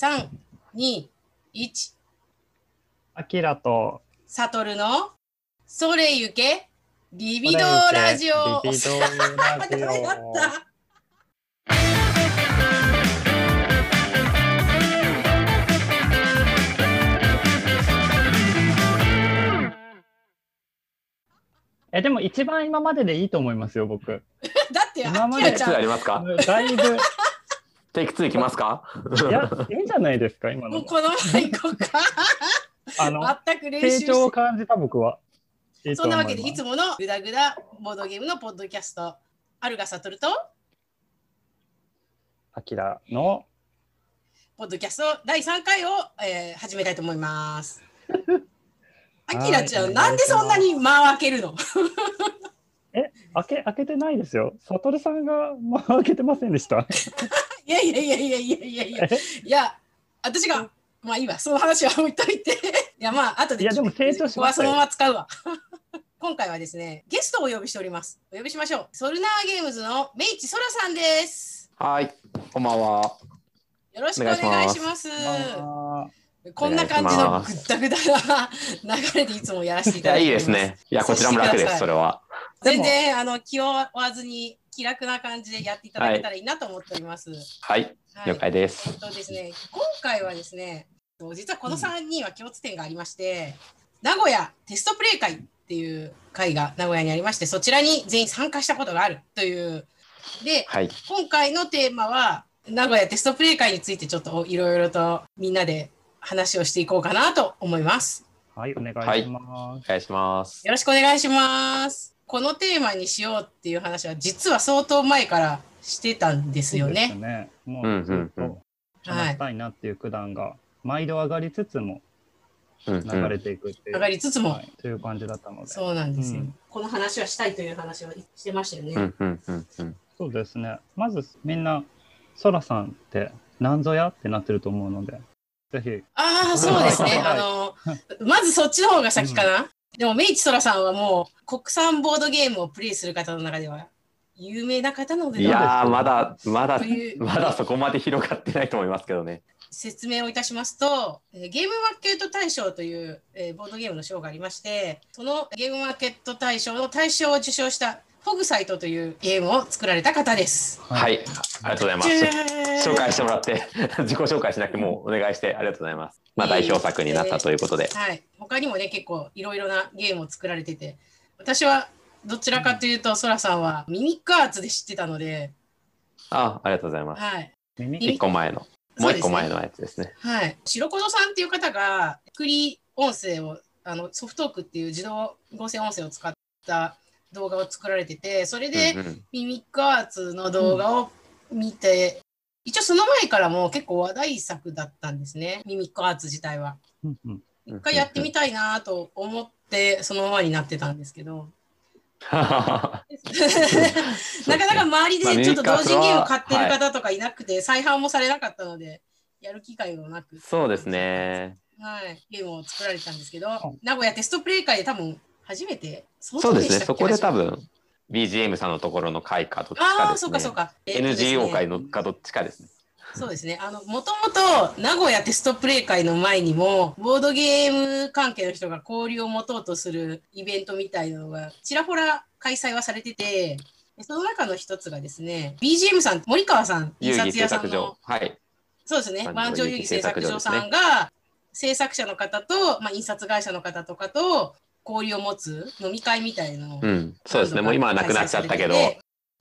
3、2、1。アキラとサトルのそれゆけリビドーラジオ。リビドーラジオ。た。え、でも一番今まででいいと思いますよ、僕。だって、今まであきらちゃんテイク2あ、りますか？だいぶ、テイク2いきますか？いや、いいんじゃないですか、今の。もうこのまま行こうか。あの、全く練成習して長を感じた僕は。いいとそんなわけで、いつものグダグダボードゲームのポッドキャスト、アルガサトルと、アキラの、ポッドキャスト第3回を、えー始めたいと思います。あきらちゃん、はいなんでそんなに間を開けるの？開け、開けてないですよ。サトルさんが、まあ、開けてませんでした？いやいやいやいやいやいやいや、いや、私が、まあいいわ、その話は置いといて。いや、まあ、後でいやでも成長しここはそのままま使うわ。今回はですね、ゲストをお呼びしております。お呼びしましょう。ソルナーゲームズのメイチソラさんです。はい、こんばんは。よろしくお願いします。あこんな感じのぐったぐだな流れでいつもやらせていいや、いいただいております。ですね。いや、こちらも楽です、それは。全然あの気負わずに気楽な感じでやっていただけたらいいなと思っております。はい、はい了解ですえっ。とですね、今回はですね、実はこの3人は共通点がありまして、名古屋テストプレイ会っていう会が名古屋にありまして、そちらに全員参加したことがあるという。で、はい、今回のテーマは、名古屋テストプレイ会についてちょっといろいろとみんなで話をしていこうかなと思います。ーはい、お願いします。お願いします。よろしくお願いします。このテーマにしようっていう話は実は相当前からしてたんですよそうですね。ね。もうずっうんと話したいなっていう九段が、毎度上がりつつも流れていくっていう、上がりつつもはい、という感じだったので。そうなんですよ、うんこの話はしたいという話をしてましたよね。うんうんうんうん。そうですね。まずみんな、ソラさんって何ぞやってなってると思うので、ぜひ、ああ、そうですね。はいあの、まずそっちの方が先かな。でも、メイチソラさんはもう国産ボードゲームをプレイする方の中では有名な方なのでいはやー、まだ、まだまだそこまで広がってないと思いますけどね。説明をいたしますと、えーゲームマーケット大賞という、えーボードゲームの賞がありまして、そのゲームマーケット大賞の大賞を受賞したフォグサイトというゲームを作られた方です。はい、ありがとうございます。紹介してもらって、自己紹介しなくてもお願いしてありがとうございます。まあ、代表作になったということで。はい。他にもね、結構いろいろなゲームを作られてて、私はどちらかというと、ソラさんはミミックアーツで知ってたので、あ、ありがとうございます。はい。耳一個前の、もう一個前のやつですね。はい。白子さんっていう方が、クリ音声を、あの、ソフトークっていう自動合成音声を使った動画を作られてて、それで、うんうん。ミミックアーツの動画を見て、一応その前からも結構話題作だったんですね、ミミックアーツ自体は。うんうん。一回やってみたいなと思って、そのままになってたんですけど、なかなか周りでちょっと同人ゲームを買ってる方とかいなくて、再販もされなかったので、やる機会もなく、そうですね。はい、ゲームを作られたんですけど、名古屋テストプレイ会で多分初めて、そそうですね。そこで多分。分 BGM さんのところの回かどっちかですねそうかそう。か。NGO 会のかどっちかですね。そうですね。あの、もともと名古屋テストプレイ会の前にも、ボードゲーム関係の人が交流を持とうとするイベントみたいなのが、ちらほら開催はされてて、その中の一つがですね、BGM さん、森川さん、印刷屋さんのはい。そうですね、万万丈遊戯製作所さんが、制作者の方と、まあ、印刷会社の方とかと交流を持つ飲み会みたいなのをうん。そうですね。もう今はなくなっちゃったけど。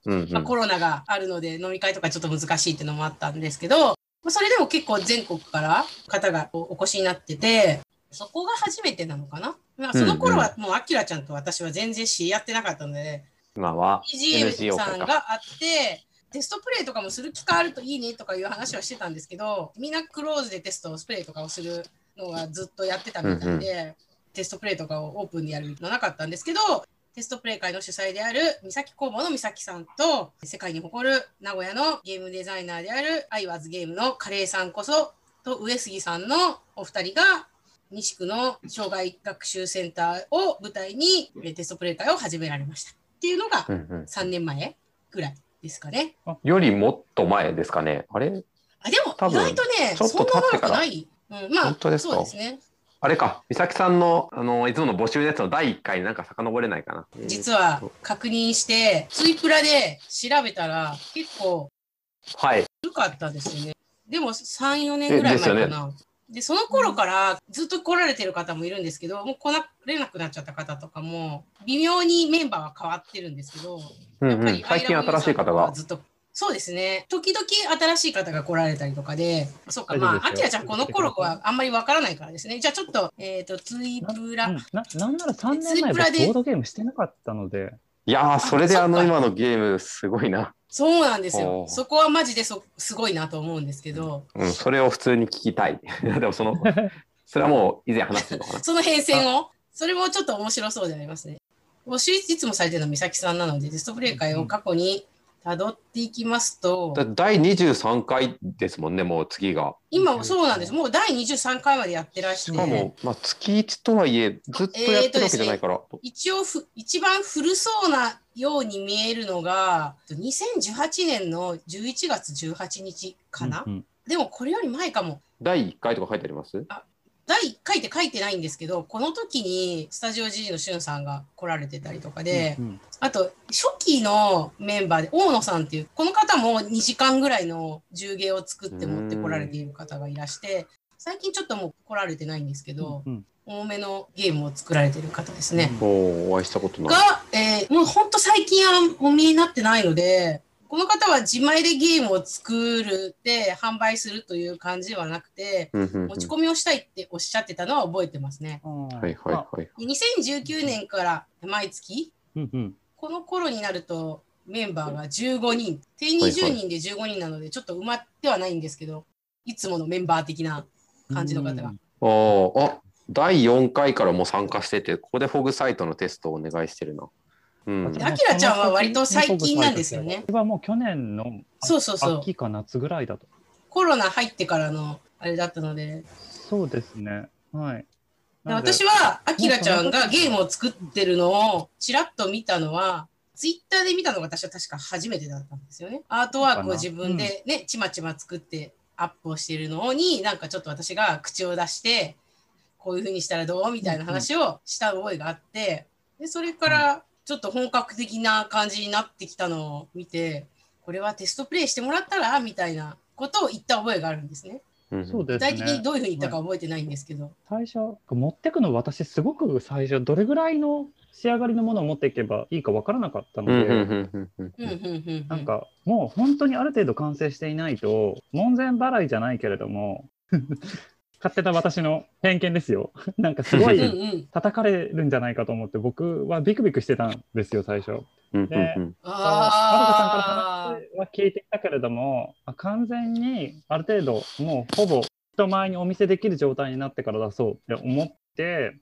うんうんまあ、コロナがあるので飲み会とかちょっと難しいっていうのもあったんですけど、まあそれでも結構全国から方がお越しになってて、そこが初めてなのかな？まあ、その頃はもうアキラちゃんと私は全然知り合ってなかったので、今は BGM さん。があって、テストプレイとかもする機会あるといいねとかいう話はしてたんですけど、みんなクローズでテスト、スプレイとかをするのがずっとやってたみたいで、テストプレイとかをオープンでやるのはなかったんですけど、テストプレイ会の主催である三崎工房の三崎さんと、世界に誇る名古屋のゲームデザイナーであるアイワーズゲームのカレーさんこそ、と上杉さんのお二人が、西区の障害学習センターを舞台にえーテストプレイ会を始められました。っていうのがうんうん3年前ぐらいですかね。よりもっと前ですかね。あれ？あでも意外とね、そんな長くない。うん、まあそうですね。あれか、美咲さんのあのいつもの募集のやつの第1回になんか遡れないかな。実は確認して、ツイプラで調べたら結構はい。古かったですよね。でも3、4年ぐらい前かな。でその頃からずっと来られてる方もいるんですけど、もう来なれなくなっちゃった方とかも、微妙にメンバーは変わってるんですけど、うんうんやっぱり、最近新しい方が。ずっと。そうですね。時々新しい方が来られたりとかで、そうか、まあ、あきらちゃんこの頃はあんまりわからないからですね。じゃあちょっと、えっ、と、ツイプラ、うんななんなら3年前ツイプラで僕ボードゲームしてなかったので、いやー、それであの今のゲームすごいな。そうなんですおよ。ーそこはマジでそすごいなと思うんですけど、うん、それを普通に聞きたい。でもその、それはもう以前話してるのかな。その変遷を、それもちょっと面白そうでありますね。募集いつもされてるのは美咲さんなので、テストプレイ会を過去に辿っていきますと、だ第23回ですもんね、もう次が。今もそうなんです。もう第23回までやってらして、しかも、まあ、月1とはいえ、ずっとやってるわけじゃないから。一応ふ一番古そうなように見えるのが2018年の11月18日かな、うんうんでもこれより前かも第1回とか書いてあります？第1回って書いてないんですけどこの時にスタジオ G のしゅんさんが来られてたりとかで、うんあと初期のメンバーで大野さんっていうこの方も2時間ぐらいの重芸を作って持ってこられている方がいらして最近ちょっともう来られてないんですけど、うん多めのゲームを作られてる方ですね。おーお会いしたことない。が、えーもう本当最近はお見えになってないので、この方は自前でゲームを作るで販売するという感じではなくて、持ち込みをしたいっておっしゃってたのは覚えてますね。ははいはいはい。で2019年から毎月、この頃になるとメンバーが15人、定20人で15人なので、ちょっと埋まってはないんですけど、いつものメンバー的な感じの方が。おーあ第4回からもう参加してて、ここでフォグサイトのテストをお願いしてるな。うんで、あきらちゃんは割と最近なんですよね。これはもう去年のそうそうそう。秋か夏ぐらいだと。コロナ入ってからのあれだったので、そうですね。はい。私は、あきらちゃんがゲームを作ってるのをちらっと見たのは、ツイッターで見たのが私は確か初めてだったんですよね。アートワークを自分でね、ちまちま作ってアップをしているのに、なんかちょっと私が口を出して、こういう風にしたらどうみたいな話をした覚えがあって、でそれからちょっと本格的な感じになってきたのを見てこれはテストプレイしてもらったらみたいなことを言った覚えがあるんですね。そうです、ね、具体的にどういうふうに言ったか覚えてないんですけど、はい、最初持ってくの私すごく最初どれぐらいの仕上がりのものを持っていけばいいか分からなかったのでなんかもう本当にある程度完成していないと門前払いじゃないけれども勝手な私の偏見ですよ。なんかすごい。叩かれるんじゃないかと思って、僕はビクビクしてたんですよ、最初。でうんはるかさんからあ話は聞いてきたけれども、あ完全にある程度、もうほぼ人前にお見せできる状態になってから出そうって思って、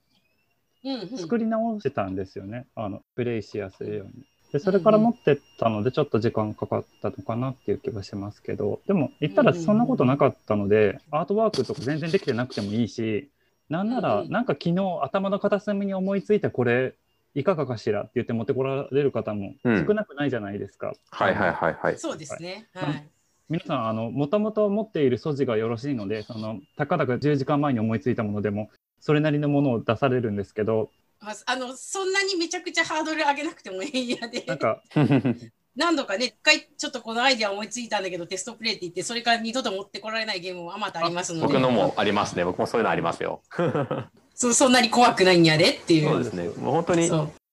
作り直してたんですよね、あのプレイしやすいように。でそれから持ってったので、ちょっと時間かかったのかなっていう気はしますけど、でも言ったらそんなことなかったので、アートワークとか全然できてなくてもいいし、なんなら、なんか昨日頭の片隅に思いついたこれ、いかがかしらって言って持ってこられる方もうん少なくないじゃないですか。はいはいはいはい。そうですね。ははいい。皆さん、あの、もともと持っている素地がよろしいので、その、たかだか10時間前に思いついたものでも、それなりのものを出されるんですけど、ああのそんなにめちゃくちゃハードル上げなくてもいいやでなんか、何度かね一回ちょっとこのアイデア思いついたんだけどテストプレイって言ってそれから二度と持ってこられないゲームもあまたありますので僕のもありますね。僕もそういうのありますよ。そそんなに怖くないんやでっていうそうですね。もう本当に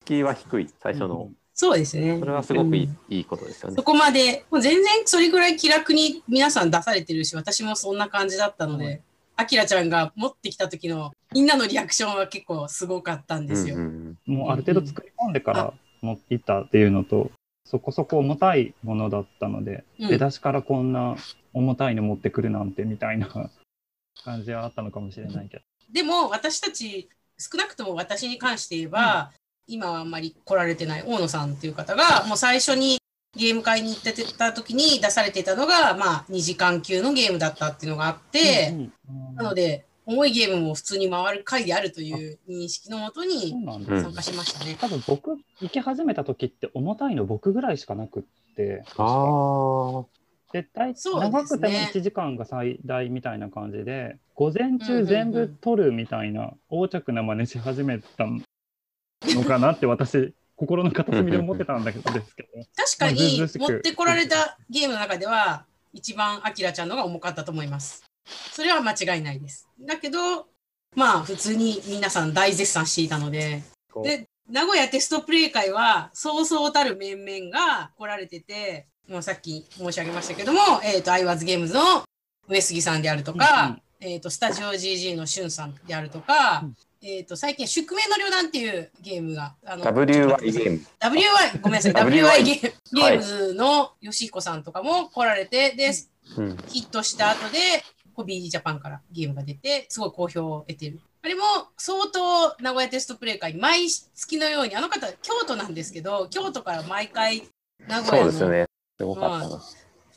敷居は低い、最初の。そうですねそれはすごくいい,、うんいいことですよねそ。こまでもう全然それぐらい気楽に皆さん出されてるし私もそんな感じだったのであきらちゃんが持ってきた時のみんなのリアクションは結構すごかったんですよ、うんうんもうある程度作り込んでから持っていったっていうのと、そこそこ重たいものだったので、うん。出だしからこんな重たいの持ってくるなんてみたいな 感じはあったのかもしれないけど。でも私たち少なくとも私に関して言えば、今はあんまり来られてない大野さんっていう方がもう最初にゲーム会に行ってた時に出されてたのが、まあ、2時間級のゲームだったっていうのがあって、うんうん。なので重いゲームも普通に回る回であるという認識のもとに参加しましたね。多分僕行き始めた時って重たいの僕ぐらいしかなくってああ。で大そうですね長くても1時間が最大みたいな感じで午前中全部撮るみたいな横着な真似し始めたのかなって私心の片隅で思ってたんだけどですけど確かに持ってこられたゲームの中では一番アキラちゃんのが重かったと思います。それは間違いないです。だけどまあ普通に皆さん大絶賛していたので。で名古屋テストプレイ会はそうそうたる面々が来られててもうさっき申し上げましたけども、えー、とアイワズゲームズの上杉さんであるとか、えー、とスタジオ GG のしゅんさんであるとか、うん。えー、と最近宿命の旅団っていうゲームがあの WY ゲーム。WY ごめんなさい。WY ゲーゲームズの吉彦さんとかも来られてでうん。ヒットした後でホビージャパンからゲームが出てすごい好評を得てるあれも相当名古屋テストプレイ会毎月のようにあの方京都なんですけど京都から毎回名古屋のですよね。すごかったな。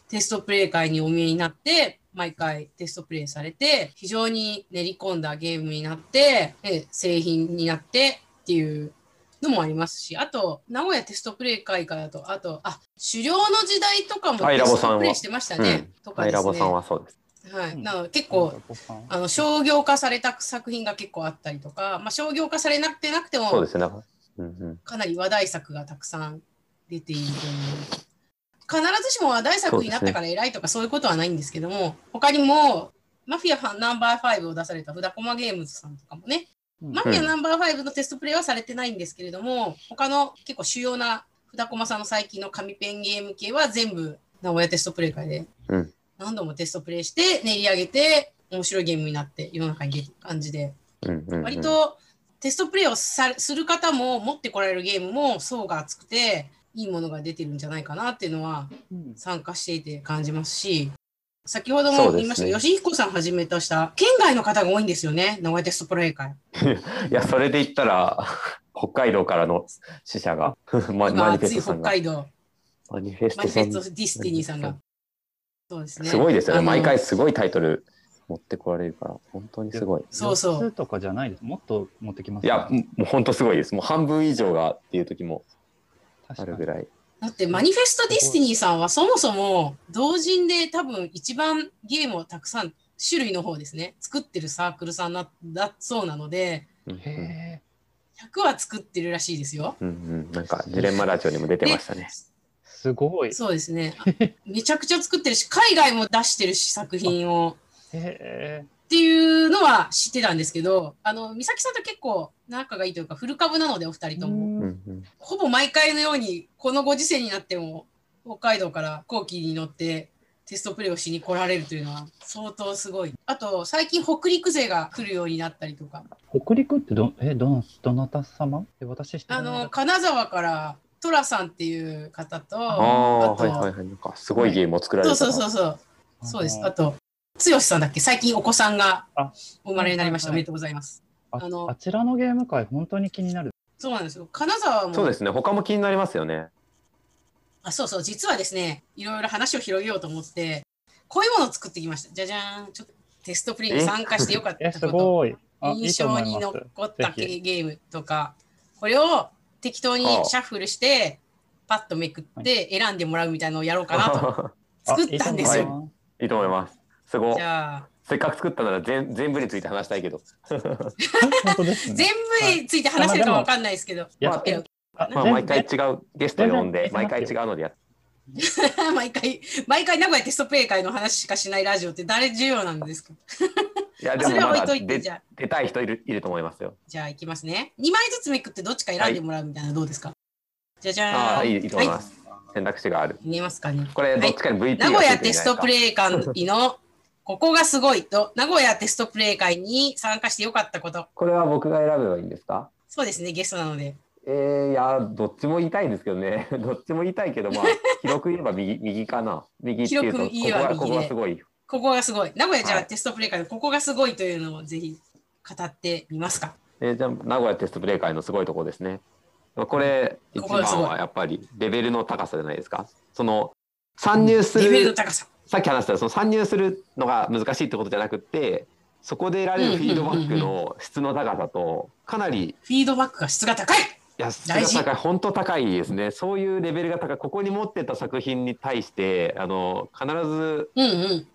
テストプレイ会にお見えになって毎回テストプレイされて非常に練り込んだゲームになってで製品になってっていうのもありますしあと名古屋テストプレイ会からだとあとあ狩猟の時代とかもテストプレイしてましたね、とかですねラボさんはそうです。はい、うん。なので結構あの商業化された作品が結構あったりとか、まあ、商業化されなくてなくてもそうですね。うんうん。かなり話題作がたくさん出ているという必ずしも話題作になったから偉いとかそういうことはないんですけども他にもマフィアファンナンバー5を出されたフダコマゲームズさんとかもね、うん。マフィアナンバー5のテストプレイはされてないんですけれども他の結構主要なフダコマさんの最近の紙ペンゲーム系は全部名古屋テストプレイ会でうん何度もテストプレイして練り上げて面白いゲームになって世の中に出る感じで割とテストプレイをさする方も持ってこられるゲームも層が厚くていいものが出てるんじゃないかなっていうのはうん参加していて感じますし先ほども言いました、吉彦さんはじめとした県外の方が多いんですよね名古屋テストプレイ会。いや、それで言ったら、北海道からの死者が、マニフ北ストさんが。海道マニフェスマニフ。ェストディスティニーさんが。そうですね。すごいですよね。毎回すごいタイトル持ってこられるから、本当にすごい。そうそう4つとかじゃないです。もっと持ってきます、いや、もう本当すごいです。もう半分以上がっていう時もあるぐらい。だってマニフェストディスティニーさんはそもそも同人で多分一番ゲームをたくさん種類の方ですね作ってるサークルさんなだそうなのでうんうんへ100は作ってるらしいですよ。うんうん、なんかジレンマラジオにも出てましたね。ーすごい。そうですね。あ めちゃくちゃ作ってるし海外も出してるし作品をへっていうのは知ってたんですけどあの美咲さんと結構仲がいいというかフル株なのでお二人ーとも。ほぼ毎回のようにこのご時世になっても北海道から飛行機に乗ってテストプレイをしに来られるというのは相当すごい。あと最近北陸勢が来るようになったりとか北陸ってど、え、どの、どなた様？え、私あの金沢から寅さんっていう方とああ、とはいはいはい。なんかすごいゲームを作られそうたな。そうそうそうそうです。ああと剛さんだっけ？最近お子さんがあお生まれになりました。はいはいはいおめでとうございます。ああのあちらのゲーム界、本当に気になる。そうなんですよ。金沢もそうですね。他も気になりますよね。あそうそう、実はですね、いろいろ話を広げようと思って、こういうものを作ってきました。じゃじゃーん。ちょっとテストプレイに参加してよかったこと、印象に。残ったゲームとか、これを適当にシャッフルして、パッとめくって選んでもらうみたいなのをやろうかなと 作ったんですよ。あいいと思いまいいと思います。すごいじ。ゃあ、せっかく作ったなら全全部について話したいけど。本当ですね。全部について話せるかわかんないですけど、やまあまあ、全毎回違うゲスト呼んで、毎回違うのでやっ 毎回、毎回名古屋テストプレイ会の話しかしないラジオって誰重要なんですか？いや、でも出じゃあ、出たい人いるいると思いますよ。じゃあいきますね。2枚ずつめくってどっちか選んでもらうみたいなのどうですか、じゃじゃーん。ああ、いいいいと思いはます。選択肢がある。見えますかね？これ、どっちかに VP 名古屋テストプイ。レイ会のここがすごいと、名古屋テストプレイ会に参加してよかったこと。これは僕が選べばいいんですか？そうですね、ゲストなので。えー、いや、どっちも言いたいんですけどね。どっちも言いたいけど、まあ、広く言えば右右かな。右っていうと、ここがここがすごい。ここがすごい。名古屋じゃあ、はいテストプレイ会のここがすごいというのをぜひ語ってみますか。えーじゃあ、名古屋テストプレイ会のすごいところですね。これ、一番はやっぱりレベルの高さじゃないですか。その、参入すレベルのる、高さ。さっき話したその参入するのが難しいってことじゃなくって、そこで得られるフィードバックの質の高さと、かなりフィードバックが質が高い。いや、質が高い、本当高いですね。そういうレベルが高い。ここに持ってた作品に対して、あの、必ず。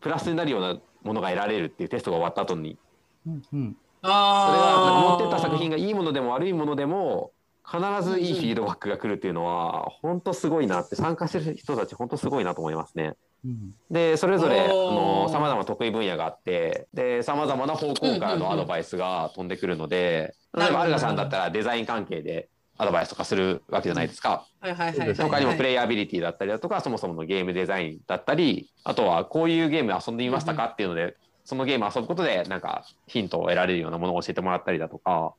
プラスになるようなものが得られるっていうテストが終わった後に、うんうんそれはああ。持ってった作品がいいものでも悪いものでも、必ずいいフィードバックが来るっていうのは、本当すごいなって、参加してる人たち、本当すごいなと思いますね。うんで、それぞれ、あおーの、様々得意分野があって、で、様々な方向からのアドバイスが飛んでくるので、うんうんうん例えば、アルガさんだったらデザイン関係でアドバイスとかするわけじゃないですか。他にもプレイアビリティだったりだとか、そもそものゲームデザインだったり、あとはこういうゲーム遊んでみましたかっていうので、そのゲーム遊ぶことで、なんかヒントを得られるようなものを教えてもらったりだとか、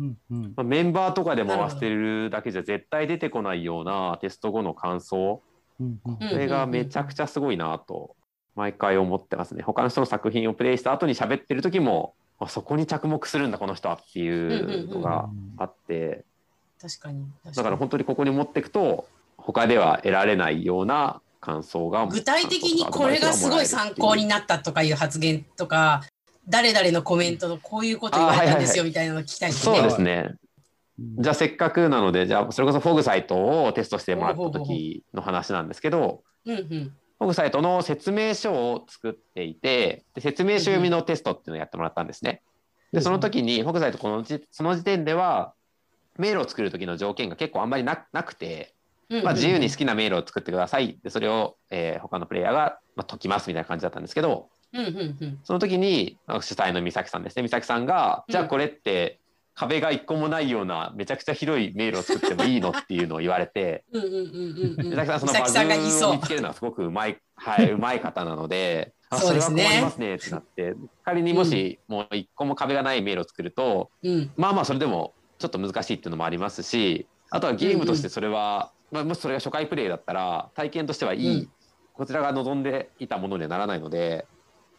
うんうん。まあメンバーとかで回してるだけじゃ絶対出てこないようなテスト後の感想、うんうん。うんそれがめちゃくちゃすごいなと、毎回思ってますね。他の人の作品をプレイした後に喋ってる時も、あそこに着目するんだ、この人はっていうのがあって、確かに。確かにだから本当にここに持っていくと、他では得られないような感想が具体的にこれがすごい参考になったとかいう発言とか、誰々のコメントのこういうこと言われたんですよみたいなのを聞きたいですね。そうですね。うんじゃあせっかくなので、じゃあそれこそフォグサイトをテストしてもらった時の話なんですけど。フォグサイトの説明書を作っていて、で説明書読みのテストっていうのをやってもらったんですね。で、その時にフォグサイトこのじその時点では、メールを作る時の条件が結構あんまりななくて、まあ、自由に好きなメールを作ってください。で、それを、えー他のプレイヤーが、まあ、解きますみたいな感じだったんですけど。その時に主催の美咲さんですね。美咲さんが、うんじゃあこれって壁が一個もないようなめちゃくちゃ広いメールを作ってもいいのっていうのを言われて。美咲さんそのバグを見つけるのはすごくうまい、はい、うまい方なので、あそれは困りますねってなって、仮にもしもう一個も壁がないメールを作ると、うんまあまあそれでもちょっと難しいっていうのもありますし、あとはゲームとしてそれは、まあ、もしそれが初回プレイだったら体験としてはいい、うんこちらが望んでいたものにはならないので、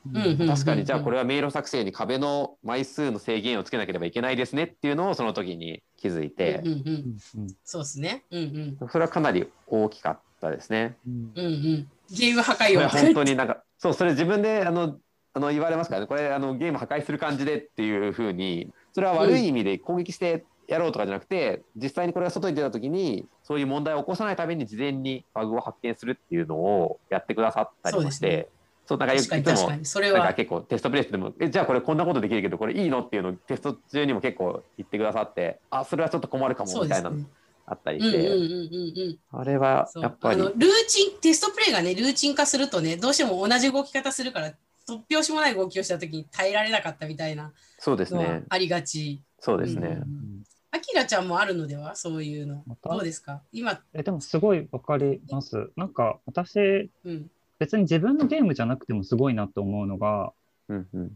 うんうん確かにじゃあこれは迷路作成に壁の枚数の制限をつけなければいけないですねっていうのをその時に気づいてうんうんうん。そうですね。うんうん。それはかなり大きかったですね。うんうんうん。ゲーム破壊を本当になんかそうそれ自分であのあの言われますからねこれあのゲーム破壊する感じでっていうふうにそれは悪い意味で攻撃してやろうとかじゃなくて、実際にこれが外に出た時にそういう問題を起こさないために事前にバグを発見するっていうのをやってくださったりもしてそうなんかよくいつも。それは。なんか結構テストプレイスでもえじゃあこれこんなことできるけどこれいいの？っていうのをテスト中にも結構言ってくださってあそれはちょっと困るかもみたいなの。あったりうんうんうんして、うんうん。あれはやっぱりあのルーチンテストプレイがねルーチン化するとねどうしても同じ動き方するから突拍子もない動きをした時に耐えられなかったみたいなそうですねありがち。そうですね、うんうんあきらちゃんもあるのでは？そういうの。どうですか？今、えでもすごいわかります。なんか私、うん。別に自分のゲームじゃなくてもすごいなと思うのが、うんうん。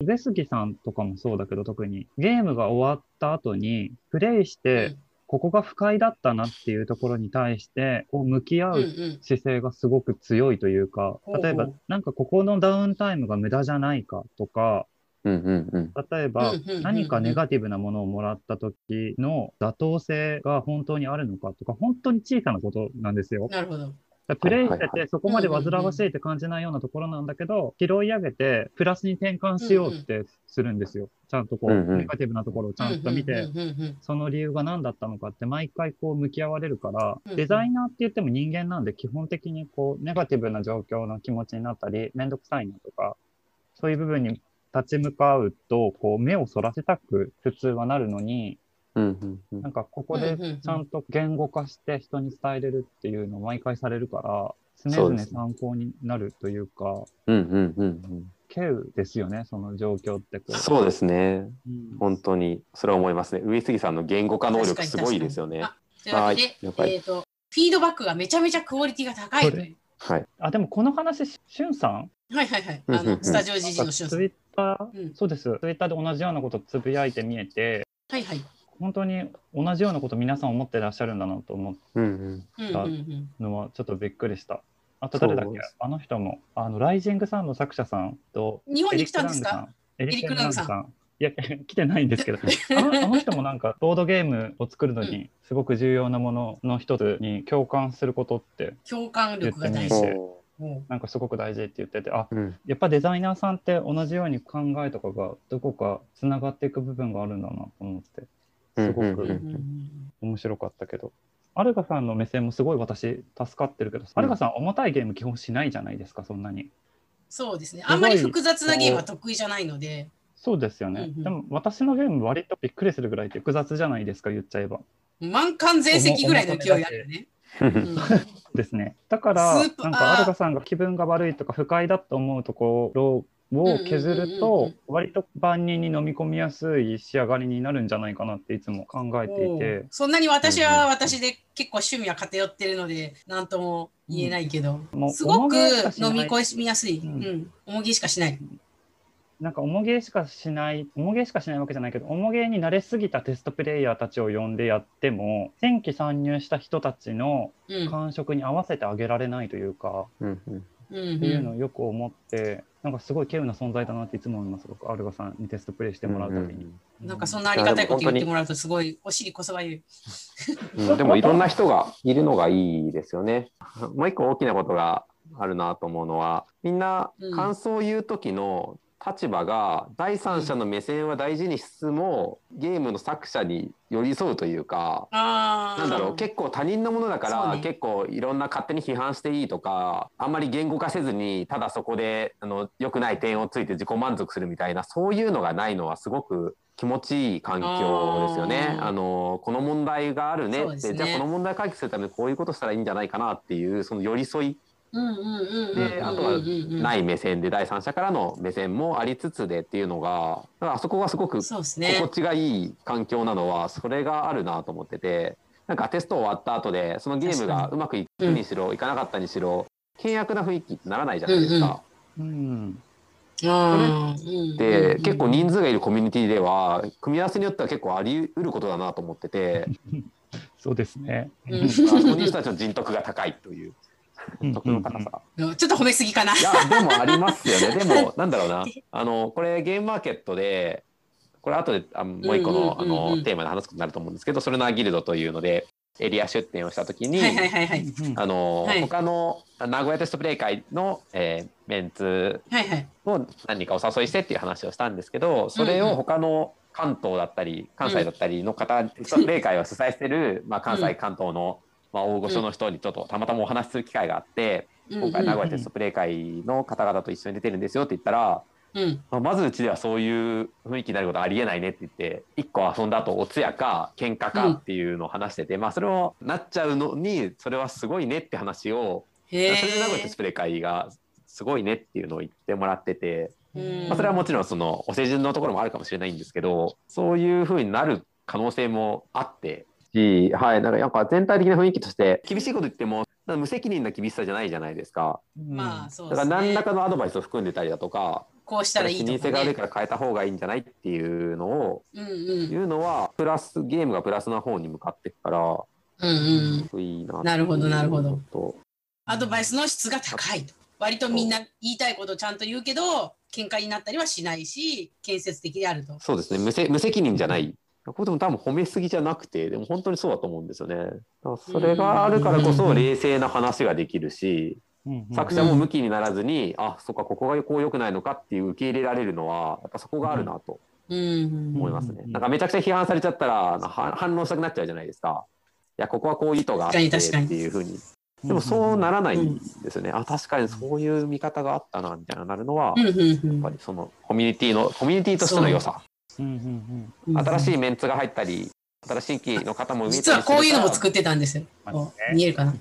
上杉さんとかもそうだけど特に。ゲームが終わった後にプレイしてここが不快だったなっていうところに対してこう向き合う姿勢がすごく強いというか、ほうほう。例えばなんかここのダウンタイムが無駄じゃないかとか、例えばうんうんうんうん何かネガティブなものをもらった時の妥当性が本当にあるのかとか、本当に小さなことなんですよ。なるほど。だからプレイしててそこまで煩わしいって感じないようなところなんだけど、拾い上げてプラスに転換しようってするんですよ。ちゃんとこう、ネガティブなところをちゃんと見て、その理由が何だったのかって毎回こう向き合われるからデザイナーって言っても人間なんで基本的にこうネガティブな状況の気持ちになったり、めんどくさいなとか、そういう部分に立ち向かうと、こう目をそらせたく普通はなるのに、うんうんうん。なんかここでちゃんと言語化して人に伝えれるっていうのを毎回されるから、常々参考になるというか、うんうんうんうん。稀有ですよね、その状況ってこう。そうですね。うん。本当にそれは思いますね。上杉さんの言語化能力すごいですよね。はいえっ、と、フィードバックがめちゃめちゃクオリティが高い。はい。あ、でもこの話、ししゅんさん？はいはいはい。あの、スタジオジジのしゅんさん。ツイッター、うんそうです。ツイッターで同じようなことつぶやいて見えて、はいはい。本当に同じようなこと皆さん思ってらっしゃるんだなと思うんうんうんうんうん。うのはちょっとびっくりした。あと誰だっけ？あの人も、あの、ライジングサンの作者さんと、日本に来たんですか？エリック・ラングさん。いや、来てないんですけど、あのあの人もなんか、ボードゲームを作るのに、すごく重要なものの一つに共感することって、共感力が大事。なんかすごく大事って言ってて、あ、ーうんやっぱデザイナーさんって同じように考えとかがどこかつながっていく部分があるんだなと思って、すごくうんうんうんうんうん面白かったけど。アルガさんの目線もすごい私助かってるけど、アルガさん重たいゲーム基本しないじゃないですか、そんなに。そうですね。あんまり複雑なゲームは得意じゃないので。そうですよね。うんうんでも私のゲーム割とびっくりするぐらい複雑じゃないですか、言っちゃえば。満館全席ぐらいの勢いあるよね。うん。ですね。だから、なんかアルガさんが気分が悪いとか不快だと思うところを削るとん、割と万人に飲み込みやすい仕上がりになるんじゃないかなっていつも考えていて、そんなに私は私で結構趣味は偏ってるので何とも言えないけど、もうすごく飲み込みやすい、ううん。ん重ぎしかしない。なんか重げしかしない、重げしかしないわけじゃないけど、重げに慣れすぎたテストプレイヤーたちを呼んでやっても、新規参入した人たちのうん感触に合わせてあげられないというか、うんうんうんっていうのをよく思って、なんかすごい稀有な存在だなっていつも思います、僕、アルガさんにテストプレイしてもらうたびに。なんかそんなありがたいこと言ってもらうとすごいお尻こそばゆい。うんでもいろんな人がいるのがいいですよね。もう一個大きなことがあるなと思うのはみんなうん感想を言う時の立場が第三者の目線は大事にしつつもゲームの作者に寄り添うというか。なんだろう結構他人のものだから、結構いろんな勝手に批判していいとかあんまり言語化せずにただそこであの良くない点をついて自己満足するみたいなそういうのがないのはすごく気持ちいい環境ですよね。あのこの問題があるねって、じゃあこの問題を解決するためにこういうことしたらいいんじゃないかなっていうその寄り添いであとはない目線で第三者からの目線もありつつでっていうのがだからあそこがすごく心。地がいい環境なのはそれがあるなと思っててなんかテスト終わった後でそのゲームがうまくいくにしろ、いかなかったにしろ険悪な雰囲気ってならないじゃないですか。うん、で、結構人数がいるコミュニティでは組み合わせによっては結構あり得ることだなと思っててそうですね。あそういう人たちの人徳が高いといううん。徳の高さ。ちょっと褒めすぎかな。いやでもありますよね。でも なんだろうな。あのこれゲームマーケットでこれ後であもう一個のあうんうんうん。うんのテーマで話すことになると思うんですけどそれのギルドというのでエリア出店をした時に、はいはいはいあのはい。他の名古屋テストプレイ会の、えーメンツはいはい。を何人かお誘いしてっていう話をしたんですけどそれを他の関東だったり関西だったりの方、テストプレイ会を主催してる、まあ、関西関東の、まあ、大御所の人にちょっとたまたまお話しする機会があって、今回名古屋テストプレイ会の方々と一緒に出てるんですよって言ったら、うん。まあまずうちではそういう雰囲気になることはありえないねって言って一個遊んだ後お通夜か喧嘩かっていうのを話してて、まあそれをなっちゃうのにそれはすごいねって話を、へそれで名古屋テえストプレイ会がすごいねっていうのを言ってもらってて、うん。まあ、それはもちろんそのお世辞のところもあるかもしれないんですけどそういう風になる可能性もあってし、はい、なんかなんか全体的な雰囲気として厳しいこと言っても無責任な厳しさじゃないじゃないですか。まあそうだですねから何ら。かのアドバイスを含んでたりだとか、こうしたらいいね。性が悪いから変えた方がいいんじゃないっていうのをうんうんいうのはプラスゲームがプラスな方に向かっていくからうんうん。いいななるほどなるほどとアドバイスの質が高いと。割とみんな言いたいことをちゃんと言うけど、喧嘩になったりはしないし、建設的であると。そうですね無せ無責任じゃないこれでも多分褒めすぎじゃなくてでも本当にそうだと思うんですよね。だからそれがあるからこそ冷静な話ができるし作者も向きにならずに、あそっかここがこう良くないのかっていう受け入れられるのはやっぱそこがあるなと思いますね、うんなんかめちゃくちゃ批判されちゃったらは反論したくなっちゃうじゃないですか。いやここはこういう意図があってっていうふうに。でもそうならないんですよね、あ確かにそういう見方があったなみたいななるのは、うんやうん。っぱりそのコミュニティのコミュニティとしての良さうんうんうん新しいい。メンツが入ったり新しい新規の方も見え実はこういうのも作っってたんですよ。まあこう見えるかな。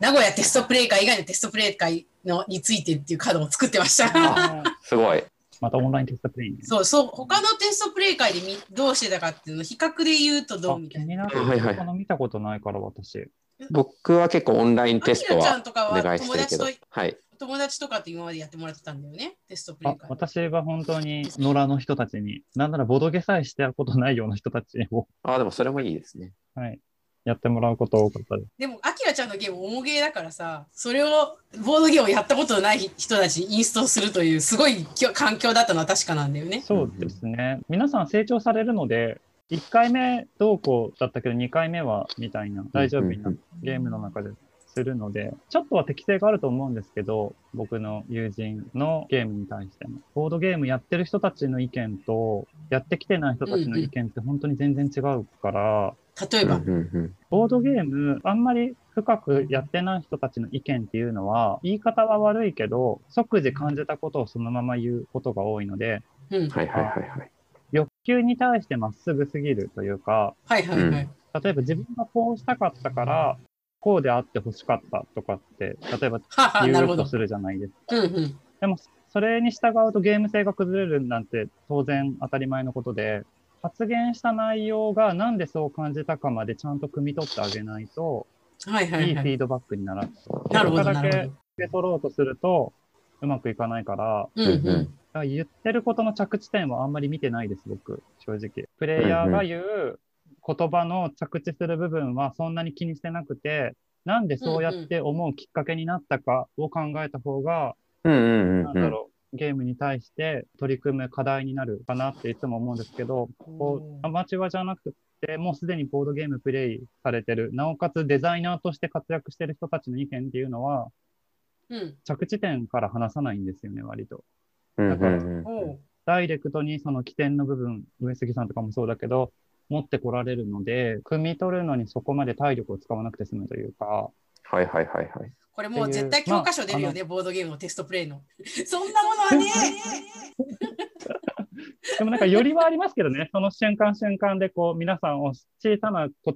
名古屋テストプレイ会以外のテストプレイ会のについてっていうカードを作ってました。あすごいまたオンラインテストプレイね。そうそう、他のテストプレイ会でみどうしてたかっていうのを比較で言うとどあうみたいな。気になる。はいはい見たことないから私。僕は結構オンラインテストはんとかはお願いしてるけど友達とはい友達とかって今までやってもらってたんだよね、テストプレあイ会。私は本当に野良の人たちに、なんならボドゲさえしてやることないような人たちを、あでもそれもいいですねはい、やってもらうこと多かったです。でも、アキラちゃんのゲーム、重ゲーだからさ、それを、ボードゲームをやったことのない人たちにインストールするという、すごいきょ環境だったのは確かなんだよね。そうですね。皆さん成長されるので、1回目どうこうだったけど、2回目はみたいな、大丈夫になうんゲームの中でするので、ちょっとは適性があると思うんですけど、僕の友人のゲームに対しても。ボードゲームやってる人たちの意見と、やってきてない人たちの意見って本当に全然違うから、例えば。ボードゲーム、あんまり深くやってない人たちの意見っていうのは、言い方は悪いけど、即時感じたことをそのまま言うことが多いので、うん。はいはいはいはい。欲求に対してまっすぐすぎるというか、はいはいはい。例えば自分がこうしたかったから、こうであってほしかったとかって、例えば 言。うとするじゃないですか。うんうん。でも、それに従うとゲーム性が崩れるなんて当然当たり前のことで、発言した内容がなんでそう感じたかまでちゃんと汲み取ってあげないと、はいはいいはい。いフィードバックにならない。なるほどだけ。受け取ろうとすると、うまくいかないから、から言ってることの着地点はあんまり見てないです、僕、正直。プレイヤーが言う言葉の着地する部分はそんなに気にしてなくて、なんでそうやって思うきっかけになったかを考えた方が。なんだろう、ゲームに対して取り組む課題になるかなっていつも思うんですけど、こうアマチュアじゃなくて、もうすでにボードゲームプレイされてる、なおかつデザイナーとして活躍してる人たちの意見っていうのは、うん。着地点から話さないんですよね、割と。うんうんうんおうダイレクトにその起点の部分、上杉さんとかもそうだけど、持ってこられるので、汲み取るのにそこまで体力を使わなくて済むというか、はいはいはいはい。これもう絶対教科書出るよね、ボードゲームのテストプレイの。そんなものはね。でもなんかよりはありますけどね、その瞬間瞬間でこう皆さんを小さな言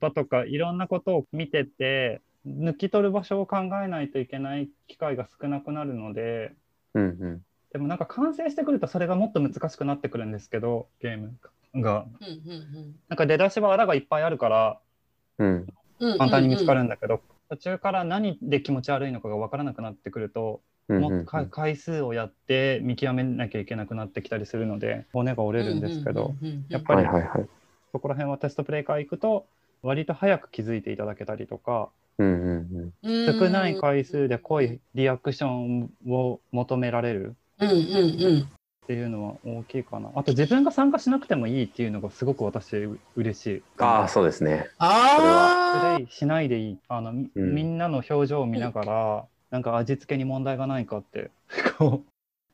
葉とかいろんなことを見てて、抜き取る場所を考えないといけない機会が少なくなるので、うんうん。でもなんか完成してくるとそれがもっと難しくなってくるんですけど、ゲームが。うんうんなんか出だしは穴がいっぱいあるからうんうん。簡単に見つかる。るんだけど、途中から何で気持ち悪いのかが分からなくなってくると、うんもっとか回数をやって見極めなきゃいけなくなってきたりするので、骨が折れるんですけど。やっぱりはいはいはい。そこら辺はテストプレイ会行くと、割と早く気づいていただけたりとか、うんうんうん。うん少ない回数で濃いリアクションを求められる。っていうのは大きいかな。あと自分が参加しなくてもいいっていうのがすごく私嬉しい。ああ、そうですね。ああ。プレイしないでいい。あの、みうんみんなの表情を見ながら、なんか味付けに問題がないかって、こう、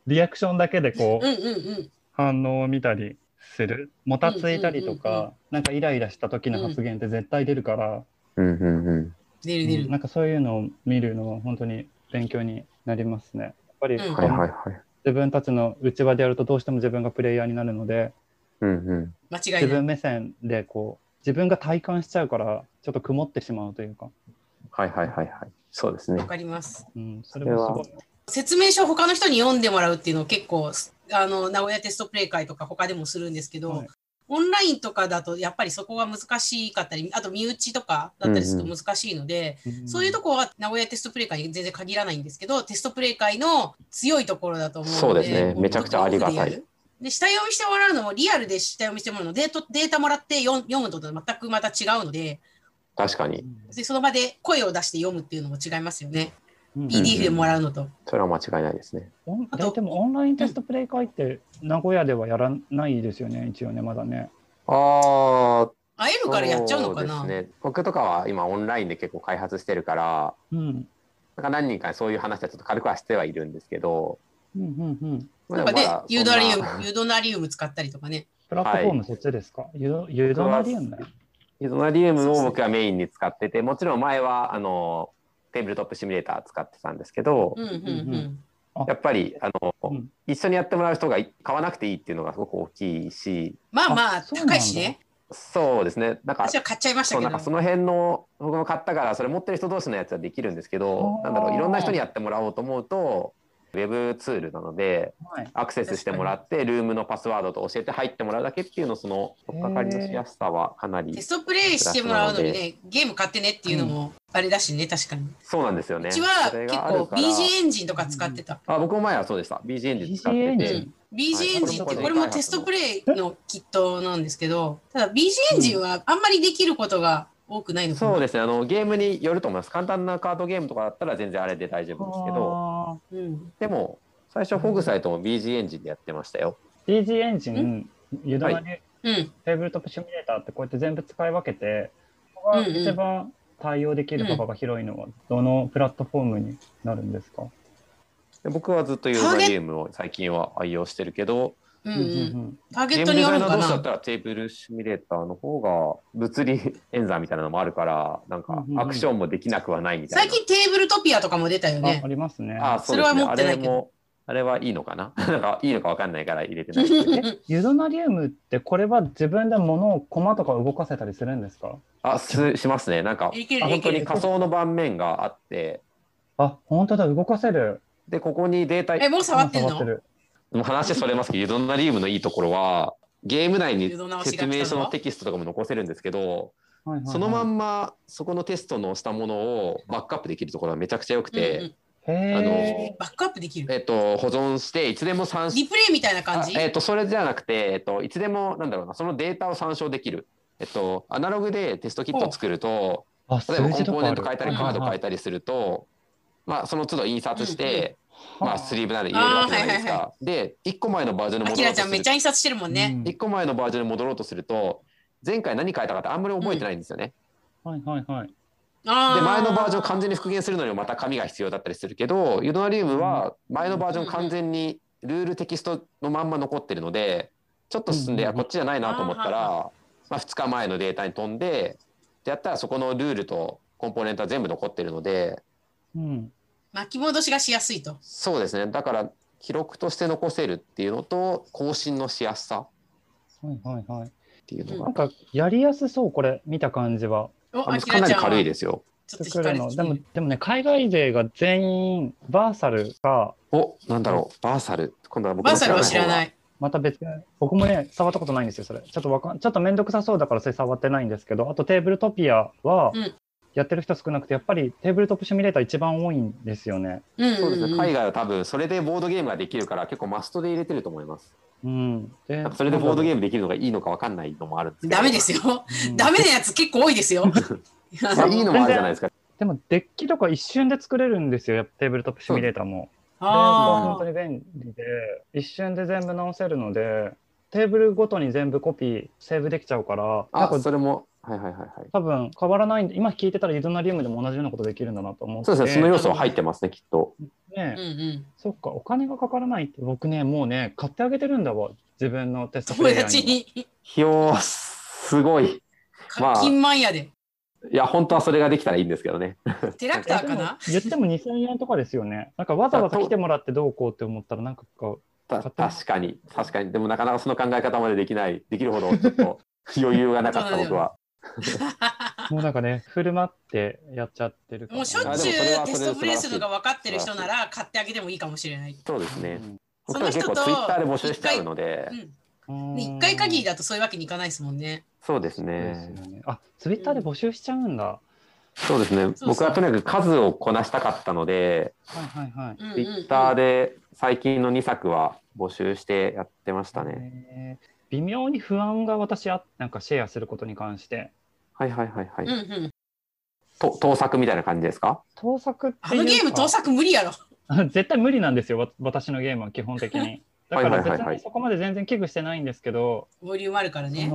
リアクションだけでこう、うんうんうん。反応を見たりする。もたついたりとうんうんうんうんか、なんかイライラした時の発言って絶対出るから、うんうんうん。うん出る出る。なんかそういうのを見るのは本当に勉強になりますね。やっぱり、うんはいはいはい。自分たちの内輪でやるとどうしても自分がプレイヤーになるので、うんうん。間違いない。自分目線でこう、自分が体感しちゃうから、ちょっと曇ってしまうというか、はいはいはいはい。そうですねわ。かります。うん、それはすごい。説明書を他の人に読んでもらうっていうのを結構あの名古屋テストプレイ会とか他でもするんですけど、はいオンラインとかだとやっぱりそこが難しかったりあと身内とかだったりすると難しいので、そういうところは名古屋テストプレイ会に全然限らないんですけどテストプレイ会の強いところだと思うのでそうですねめちゃくちゃありがたいで下読みしてもらうのもリアルで下読みしてもらうのデートデータもらって読読むのと全くまた違うので確かに。でその場で声を出して読むっていうのも違いますよね。うん PDF でもらうのと。それは間違いないですね。でもオンラインテストプレイ会って名古屋ではやらないですよね、一応ね、まだね。ああ、会えるからやっちゃうのかなそうですね。僕とかは今オンラインで結構開発してるから、うん。なんか何人かそういう話はちょっと軽くはしてはいるんですけど、うんうんうん。まあなんかねユードナリウム、ユードナリウム使ったりとかね。プラットフォームそっちですか、ユドユドナリウムユードナリウムを僕はメインに使ってて、もちろん前はあのテーブルトップシミュレーター使ってたんですけど、うんうんううんん。やっぱりあの、うん一緒にやってもらう人が買わなくていいっていうのがすごく大きいし、まあまあ、高いしね。そうですね。なんか私は買っちゃいましたけどそうなんか。その辺の僕も買ったからそれ持ってる人同士のやつはできるんですけどなんだろういろんな人にやってもらおうと思うとウェブツールなのではい。アクセスしてもらってルームのパスワードと教えて入ってもらうだけっていうのその取っかかりのしやすさはかなりテストプレイしてもらうのにね、ゲーム買ってねっていうのもあれだしね、確かに。そうなんですよね。うちは結構 BG エンジンとか使ってた。あ僕も前はそうでした。BG エンジン使って BG エンてジン BG エンジンってはい。これもテストプレイのキットなんですけど、ただ BG エンジンはあんまりできることが多くないのかな。そうですね。あのゲームによると思います。簡単なカードゲームとかだったら全然あれで大丈夫ですけどあうん。でも最初ホグサイトも BG エンジンでやってましたよ。ー DG エンジン、ユドナリ、うん。テーブルトップシミュレーターってこうやって全部使い分けて、ここが一番対応できる幅が広いのは、どのプラットフォームになるんですか、で僕はずっとユーザリウムを最近は愛用してるけどうんターゲットによるのかデザイナー同士だっな。たらテーブルシミュレーターの方が物理演算みたいなのもあるからなんかアクションもできなくはないみたいな。最近テーブルトピアとかも出たよねああ。りますね。あそれは持ってないけどあれもあれはいいのかな？なんかいいのかわかんないから入れてないですけどね。ユドナリウムってこれは自分で物をコマとか動かせたりするんですか？あすしますね。なんか本当に仮想の盤面があってあ、本当だ、動かせる。でここにデータえ、もう触ってんの？触る。もう話それますけどユドナリウムのいいところはゲーム内に説明書のテキストとかも残せるんですけどはいはいはいそのまんまそこのテストのしたものをバックアップできるところがめちゃくちゃ良くて、うんうんへあのえ。バックアップできる？えっと、保存していつでも参リプレイみたいな感じ？あえっと、それじゃなくて、えっと、いつでもなんだろうなそのデータを参照できる。えっと、アナログでテストキットを作るとあ、例えばコン。ポーネント変えたりカード変えたたりすると、まあ、その都度印刷して、りまあ、スリーブなで入れるわけじゃないですあーはいか。で1個前のバージョンに戻ろうとするちゃんめっちゃ印刷してるもんね。1個前のバージョンに戻ろうとすると前回何変えたかってあんまり覚えてないんですよね。はいはいはい。あで前のバージョンを完全に復元するのにもまた紙が必要だったりするけどユドナリウムは前のバージョン完全にルールテキストのまんま残ってるのでちょっと進んでうんあこっちじゃないなと思ったあら、まあ、2日前のデータに飛んででやったらそこのルールとコンポーネントは全部残ってるのでうん。巻き戻しがしやすいと。そうですねだから記録として残せるっていうのと更新のしやすさはいはいはい。っていうのがなんかやりやすそう、これ、見た感じは。かなり軽いですよ。ちょっと作るの。でも、でもね、海外勢が全員、バーサルか、おなんだろうバーサル今度は僕のバーサルは知らない。また別に、僕もね、触ったことないんですよ、それ。ちょっとわかん、ちょっとめんどくさそうだから、それ触ってないんですけど、あとテーブルトピアはうん、やってる人少なくて、やっぱりテーブルトップシミュレーター一番多いんですよね。うんそうですね、海外は多分それでボードゲームができるから結構マストで入れてると思います。うん。でそれでボードゲーム。ムできるのがいいのかわかんないのもあるんですけど。ダメですよ。うんダメなやつ結構多いですよ。まあいいのもあるじゃないですか。でも、デッキとか一瞬で作れるんですよ、テーブルトップシミュレーターも。で本あ当に便利で、一瞬で全部直せるので、テーブルごとに全部コピー、セーブできちゃうから、あ、かそれも、はいはいはいはい。多分変わらないんで、今聞いてたらユドナリウムでも同じようなことできるんだなと思って。そうですね、その要素は入ってますね、きっと。ねあ。うんうん。そっか、お金がかからないって、僕ね、もうね、買ってあげてるんだわ、自分のテストプ友レイヤー達に。すごい。まあ課金マンやで。いや、本当はそれができたらいいんですけどね。テラクターかな？言っても2000円とかですよね。なんかわざわざ来てもらってどうこうって思ったら、なんか確かに、確かに。でもなかなかその考え方までできない、できるほどちょっと余裕がなかった、僕は。う、もうなんかね、振る舞ってやっちゃってる。もうしょっちゅうテストプレイするのが分かってる人な素ら買ってあげてもいいかもしれない。そうですね。その人とツイッターで募集しちゃうので一回限りだとそういうわけにいかないですもんね。そうですね。あ、ツイッターで募集しちゃうんだ。そうですね。そう僕はとにかく数をこなしたかったので、はいはいはい。ツイッターで最近の2作は募集してやってましたね。ね微妙に不安が私あなんかシェアすることに関してはいはいはいはい。うんうん。と盗作みたいな感じですか？盗作ってあのゲーム盗作無理やろ。絶対無理なんですよわ私のゲームは基本的にだから別はいはいはいはいにそこまで全然危惧してないんですけど、ボリュームあるからね。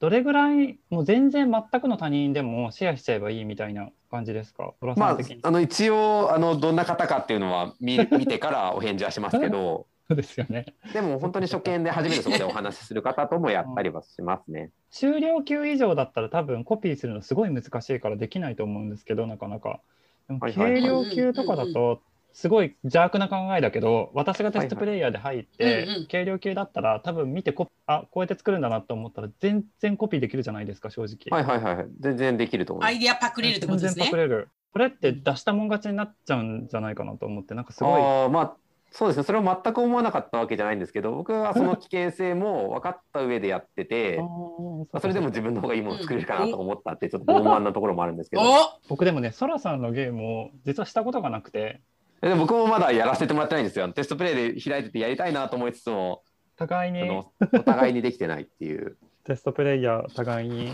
どれぐらいもう全然全くの他人でもシェアしちゃえばいいみたいな感じですか？寅まああの一応あのどんな方かっていうのは見見てからお返事はしますけどそうですよね。でも本当に初見で初めてそこでお話しする方ともやったりはしますね。終了級以上だったら多分コピーするのすごい難しいからできないと思うんですけどなかなか。でも軽量級とかだとすごい邪悪な考えだけど私がテストプレイヤーで入って、軽量級だったら多分見てコあこうやって作るんだなと思ったら全然コピーできるじゃないですか正直、はいはいはい全然できると思います。アイデアパクれるってことですね。全然パク。れる。これって出したもん勝ちになっちゃうんじゃないかなと思ってなんかすごいあーまあそうですね。それは全く思わなかったわけじゃないんですけど僕はその危険性も分かった上でやってて それでも自分の方がいいもの作れるかなと思ったってちょっと傲慢なところもあるんですけど。お僕でもねソラさんのゲームを実はしたことがなくて。でも僕もまだやらせてもらってないんですよ。テストプレイで開いててやりたいなと思いつつも互いに。お互いにできてないっていう。テストプレイヤー互いに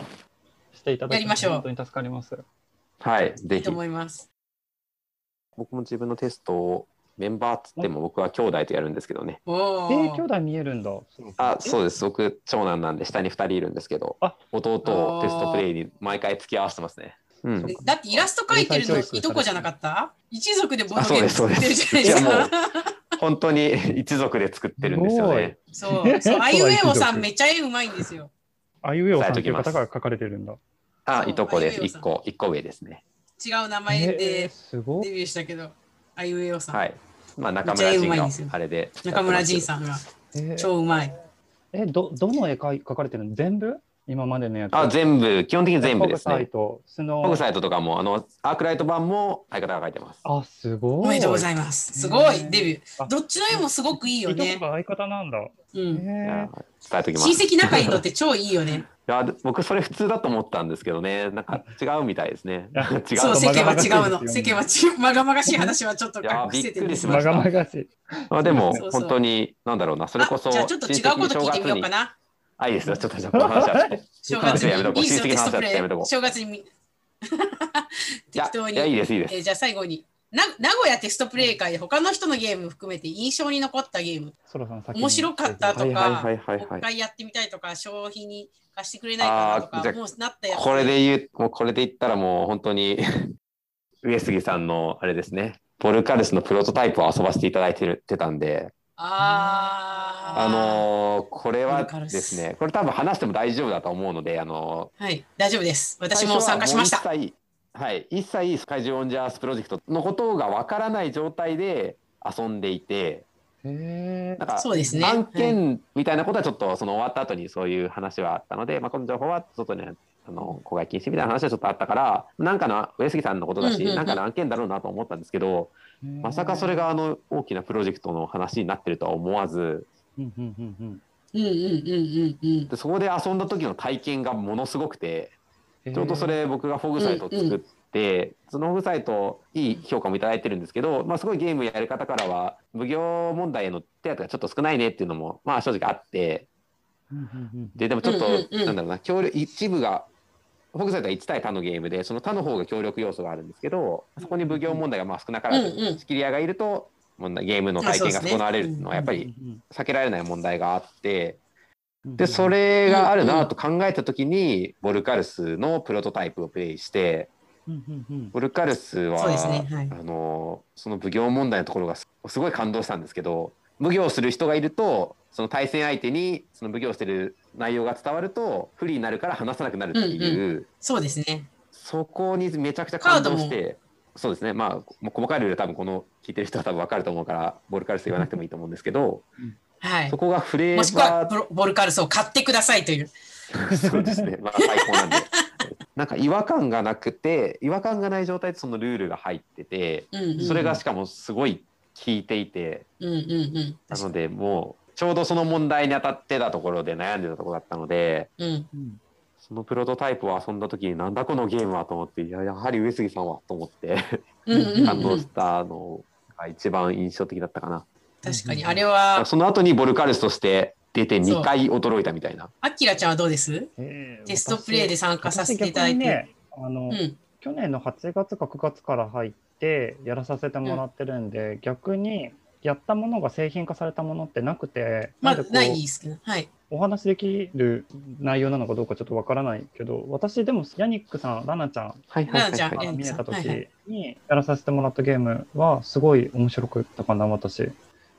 していただやりましょう。本当に助かります。はいぜひ。いいと思います。僕も自分のテストをメンバーっつっても僕は兄弟とやるんですけどねおえー、ー兄弟見えるんだ。あそうです僕長男なんで下に2人いるんですけどあ弟をテストプレイに毎回付き合わせてますねうんだってイラスト描いてるのいとこじゃなかった？一族でボーあドゲームそうです作ってるじゃないですそうですいやもか。本当に一族で作ってるんですよね。そう、そう、あいうえおさんめっちゃ絵うまいんですよ。あいうえおさんっていう方が書かれてるんだ。あ、いとこです。一個、一個上ですね。違う名前えーですごい。デビューしたけど、あいうえおさん。はい。まあ中村仁がうまいんですよあれで。中村仁さんがえー超うまい。え、ど、どの絵描い描かれてるの？全部？今までのやつ。あ、全部、基本的に全部ですホグサイね。ト、スノー。ホグサイトとかも、あの、アークライト版も相方が書いてます。あ、すごい。おめでとうございいます。すごいねデビュー。あどっちの絵もすごくいいよね相方なんだ。うん。伝えときます。親戚仲いいのって超いいよね。いや僕それ普通だと思ったんですけどねなんか違うみたいですね 違うそう、世間は違うの。世間は違う。まがまがしい話はちょっと隠しててびっくりしまがましたまがしい。まあでも本当になんだろうなそれこそあじゃあちょっと違うこと聞いてみようかな。あいいですよちょっとじゃあこの話は正月にやめとこういいですよ、親戚の話テストプレイ。はやめとこう正月に適当に。いやいいですいいですえーじゃあ最後に。な名古屋テストプレイ会で他の人のゲーム含めて印象に残ったゲーム、面白かったとはいはいはいか、一回やってみたいとか、消費に貸してくれないかなとか、もうなったやつ。これで言うもうこれで言ったらもう本当に上杉さんのあれですねボルカルスのプロトタイプを遊ばせていただいてるてたんであーあのーこれはですねこれ多分話しても大丈夫だと思うのであのはい、大丈夫です。私も参加しました。はい、一切怪獣オンジャースプロジェクトのことがわからない状態で遊んでいて。なんかそうですね。案件みたいなことはちょっとその終わった後にそういう話はあったので、まあこの情報は外にあの公開禁止みたいな話はちょっとあったからなんかの上杉さんのことだし、うんう、なんかの案件だろうなと思ったんですけどまさかそれがあの大きなプロジェクトの話になってるとは思わず。そこで遊んだ時の体験がものすごくてちょうどそれ僕がフォグサイトを作って、そのフォグサイトいい評価もいただいてるんですけど、まあ、すごいゲームやる方からは奉行問題への手当がちょっと少ないねっていうのもまあ正直あって。ででもちょっと、なんだろうな協力一部がフォグサイトは1対他のゲームでその他の方が協力要素があるんですけどそこに奉行問題がまあ少なからず仕切り屋がいると問題ゲームの体験が損なわれるのはやっぱりうん。避けられない問題があって。うんでそれがあるなと考えた時にボルカルスのプロトタイプをプレイしてボルカルスはそうですねはい。あのその奉行問題のところがすすごい感動したんですけど奉行する人がいるとその対戦相手にその奉行してる内容が伝わると不利になるから話さなくなるっていう、そうですね。そこにめちゃくちゃ感動してそうですね。まあもう細かいルール多分この聞いてる人は多分分かると思うからボルカルス言わなくてもいいと思うんですけど、はいそ。こがフレもしくはーバーボルカルスを買ってくださいという。そうですね。まあ最高なんで。なんか違和感がなくて、違和感がない状態でそのルールが入ってて、うんうんうんそれがしかもすごい効いていて、うんうんうん。なのでもうちょうどその問題に当たってたところで悩んでたところだったので、うん。うんそのプロトタイプを遊んだ時になんだこのゲームはと思って、いややはり上杉さんはと思って感動したのが一番印象的だったかな。確かにあれはその後にボルカルスとして出て2回驚いたみたいな。アキラちゃんはどうです？テストプレイで参加させていただ私いて。ね、あの、うん。去年の8月か9月から入ってやらさせてもらってるんで、逆にやったものが製品化されたものってなくて、まあないですけど。はい。お話できる内容なのかどうかちょっとわからないけど、私でもヤニックさん、ラナちゃんはいはいはい、見えた時にやらさせてもらったゲームはすごい面白かったかな、私。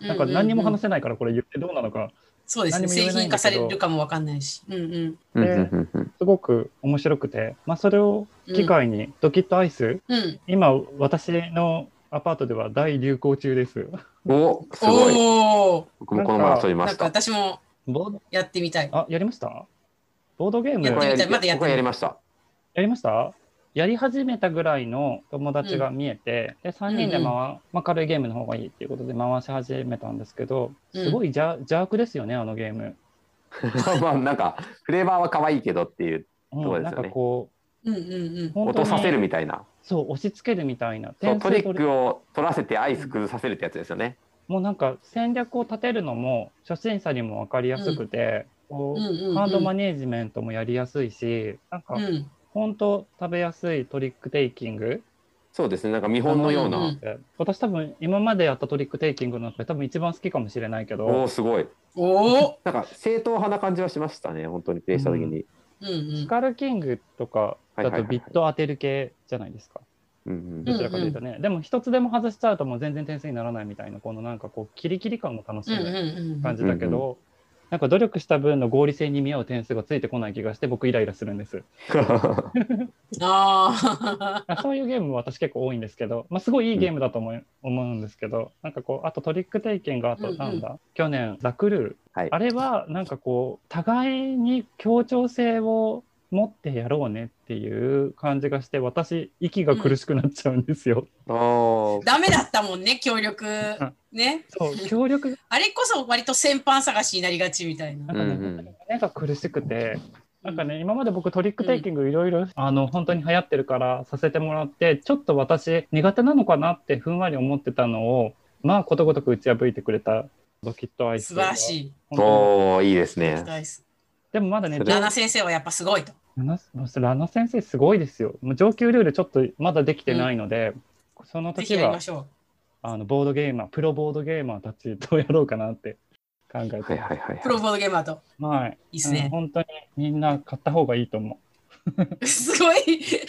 なんか何にも話せないからこれ言ってどうなのか、そうですね。製品化されるかもわかんないし。うんうん。すごく面白くて、まあそれを機会にドキットアイス、うん。今私のアパートでは大流行中です。おすごい。おお。僕もこの前遊びまなんかした。私もボードやってみたい。あ、やりました？ボードゲームやってみたいまだやってない僕はやりました。やりました？やり始めたぐらいの友達が見えて、で3人で回、うんうんまあ、軽いゲームの方がいいっていうことで回し始めたんですけど、うんすごい邪邪悪ですよね、あのゲーム。まあなんかフレーバーは可愛いけどっていううんなんそうですよねかこうんうんうんう、。本当に落とさせるみたいな。そう、押し付けるみたいな。そうトリックを取らせてアイス崩させるってやつですよね。もうなんか戦略を立てるのも初心者にも分かりやすくて、こううんうんうんハードマネージメントもやりやすいし、なんかうん。本当食べやすいトリックテイキング？そうですね。なんか見本のような。うんうん私多分今までやったトリックテイキングの中で多分一番好きかもしれないけおどおすごい。おお。なんか正統派な感じはしましたね。本当にプレイした時に。うんうん。スカルキングとかだとビット当てる系じゃないですか？うんうんどちらかというとね。でも一つでも外しちゃうともう全然点数にならないみたいな、このなんかこう、キリキリ感も楽しうんうんむうん感じだけど、なんか努力した分の合理性に見合う点数がついてこない気がして、僕イライラするんです。ああ。あ そういうゲーム私結構多いんですけど、まあ、すごいいいゲームだと思う,、思うんですけど、なんかこう、あとトリックテイキング、あとなんだ、去年、ラクルール。はいあれはなんかこう、互いに協調性を持ってやろうねっていう感じがして、私、息が苦しくなっちゃうんですよ。おー ダメだったもんね、協力。ね。そう、協力 あれこそ割と先般探しになりがちみたいな。なんか苦しくて、なんかね、今まで僕トリックテイキングいろいろ、あの、本当に流行ってるからさせてもらって、ちょっと私苦手なのかなってふんわり思ってたのを、まあ、ことごとく打ち破いてくれたドキットアイス。素晴らしい。おーいいですね。でもまだね、ラナ先生はやっぱすごいと。ラナラナ先生すごいですよ。もう上級ルールちょっとまだできてないので、その時はあのボードゲーマー、プロボードゲーマーたちとやろうかなって考えて。はいはいはい。う。プロボードゲーマーと。はい。うんいいっすね。本当にみんな買った方がいいと思すごい。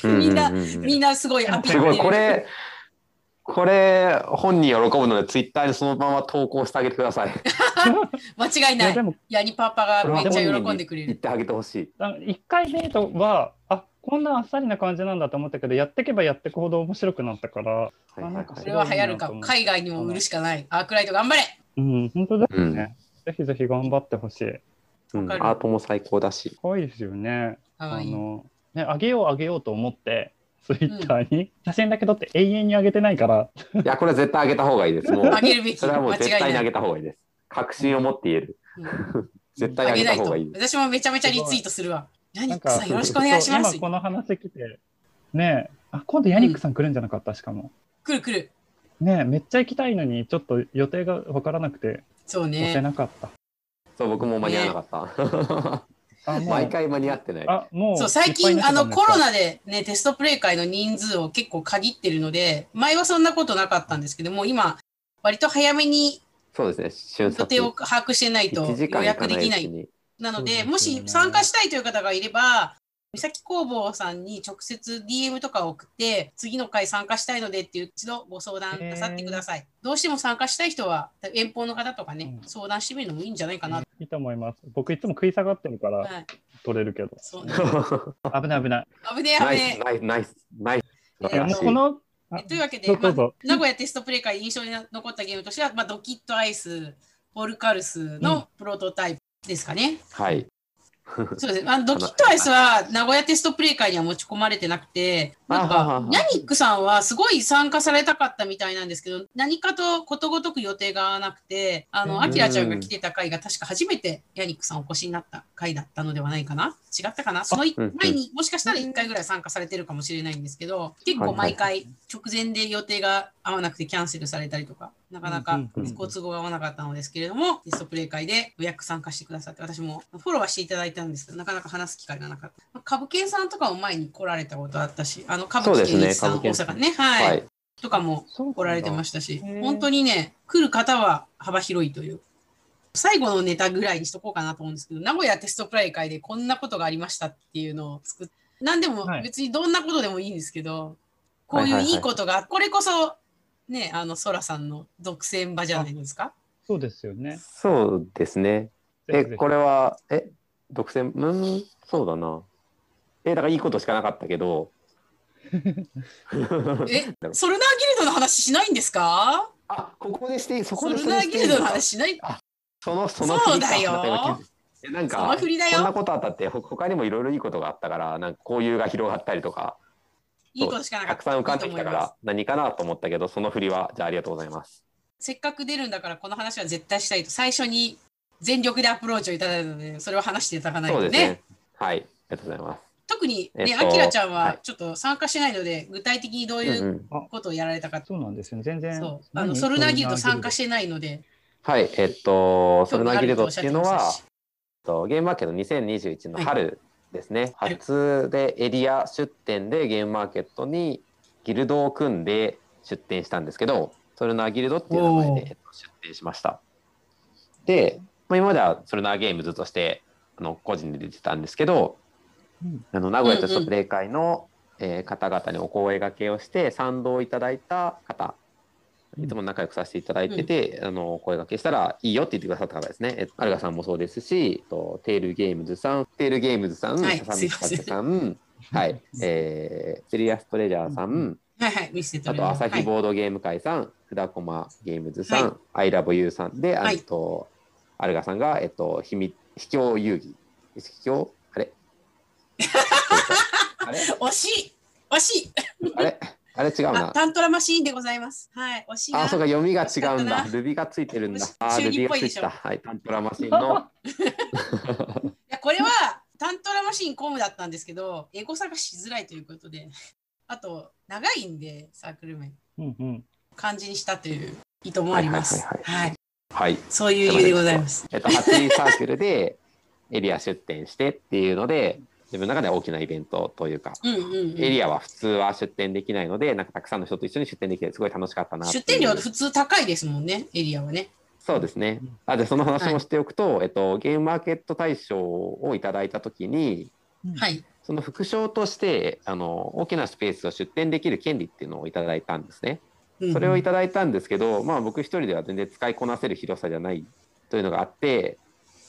みんな、みんなすごいアピールすごい、これ、これ、本人喜ぶので、ツイッターにそのまま投稿してあげてください。間違いないいやで。もヤニパパがめっちゃ喜んでくれる。言ってあげてほしい。あの1回デートはあこんなあっさりな感じなんだと思ったけどやっていけばやっていくほど面白くなったから、はいはいれは流行るか。海外にも売るしかない。アークライト頑張れうん、本当ですね、ぜひぜひ頑張ってほしい。うんアートも最高だし。可愛いですよね。かわいい。あのねあげようあげようと思ってツイッターに写真だけ撮って永遠にあげてないから、いや、これは絶対あげた方がいいです。もう、あげるべき。それはもう間違いない絶対にあげ。た方がいいです。確信を持って言える。うん 絶対あげあげないとた方がいい。。私もめちゃめちゃリツイートするわ。ヤニックさんよろしくお願いします今。この話来てねえあ今度ヤニックさん来るんじゃなかった？しかも。来る来る。ねえめっちゃ行きたいのにちょっと予定が分からなくてそう押せね。なかった。そう、僕も間に合わなかった。あもう毎回間に合ってない。あもうそう最近あのコロナでねテストプレイ会の人数を結構限ってるので前はそんなことなかったんですけども今割と早めにそうですね、瞬予殺。定を把握してないと1時間予約できない。なので、もし参加したいという方がいれば、三崎工房さんに直接 DM とかを送って、次の回参加したいのでっていう一度ご相談なさってください。どうしても参加したい人は、遠方の方とかね、うん相談してみるのもいいんじゃないかな。いいと思います。僕いつも食い下がってるからはい、取れるけど。そうね。危ない危ない。危ねえ危ナイねス、ナイス、ナイス、ナイス。この、というわけで、まあ、名古屋テストプレイ会で印象に残ったゲームとしては、まあ、ドキットアイス、ポルカルスのプロトタイプですかね。はい。そうですね。あのドキットアイスは名古屋テストプレイ会には持ち込まれてなくて、なんかヤニックさんはすごい参加されたかったみたいなんですけど、何かとことごとく予定が合わなくて、あの、うんアキラちゃんが来てた回が確か初めてヤニックさんお越しになった回だったのではないかな？違ったかな？その前にもしかしたら1回ぐらい参加されてるかもしれないんですけど、結構毎回直前で予定が合わなくてキャンセルされたりとか、なかなかご都合が合わなかったのですけれども、テストプレイ会で予約参加してくださって、私もフォローはしていただいたんですけど、なかなか話す機会がなかった。まあ株券さんとかも前に来られたことあったし、あの、株券一さん、大株券さん。阪ね、はい、はい。とかも来られてまししたし本当にね、来る方は幅広いという。最後のネタぐらいにしとこうかなと思うんですけど、名古屋テストプレイ会でこんなことがありましたっていうのを作っ何でもはい。別にどんなことでもいいんですけど、こういうはいはい。はいいいことが、これこそ、ね、あの、ソラさんの独占場じゃないですか？そうですよね。そうですね。え、これれは、え、独占、うん、そうだな。え、だからいいことしかなかったけど。え、ソルナーギルドの話しないんですか？あ、ここでしていい、そこでソルナーギルドの話しない？その、そのそうだよなんかそんなことあったって、ほ他にもいろいろいいことがあったから、なんか交友が広がったりとか、いいことしかなかたくった。さん浮かんできたから、何かなと思ったけど、その振りは、じゃあありがとうございます。せっかく出るんだからこの話は絶対したいと最初に全力でアプローチをいただいたのでそれを話していただかないとねそうですね。はい、ありがとうございます。特にねえっとあきらちゃんははいちょっと参加してないので、具体的にどういううんうんことをやられたか、そうなんですよね。全然。そうあの何ソルナーギルド参加してないのではい、えっと、ソルナーギルドっていうのはゲームマーケット2021の春ですね、はい。初でエリア出店でゲームマーケットにギルドを組んで出店したんですけど、ソルナーギルドっていう名前でえっと出店しました。で、まあ、今まではソルナーゲームズとしてあの個人で出てたんですけど、うん。あの名古屋テストプレイ会の、えー方々にお声掛けをして賛同いただいた方いつも仲良くさせていただいてて、あのお声掛けしたらいいよって言ってくださった方ですね。えっとアルガさんもそうですし、とテールゲームズさん、テールゲームズさん、はい笹道風さん、はい、えー、セリアストレジャーさん、はいはい、見せてあと朝日ボードゲーム会さん、札駒ゲームズさん、アイラブユーさんで、はい。あとアルガさんがえっと秘密秘境遊戯、秘境？あれあれ？惜しい。惜しい。あれ？あれ違うあな。タントラマシーンでございます。はい。あ、そうか、読みが違うんだ。なルビがついてるんだ。あルビ二っぽいでしょがついてた。はい、タントラマシンの。いやこれはタントラマシーンコムだったんですけど、エゴ探ししづらいということで、あと長いんでサークル名、うんうん。漢字にしたという意図もあります。はいはいはい、はい。そういう理由でございます。えっと、8人サークルでエリア出店してっていうので、自分の中では大きなイベントというか、うんうん、うん。エリアは普通は出店できないので、なんかたくさんの人と一緒に出店できて、すごい楽しかったなっていう出店料普通高いですもんね、エリアはね。そうですね。あでその話もしておくと、えっと、ゲームマーケット大賞をいただいたときに、はい。その副賞としてあの大きなスペースを出店できる権利っていうのをいただいたんですね。うんそれをいただいたんですけど、まあ、僕一人では全然使いこなせる広さじゃないというのがあって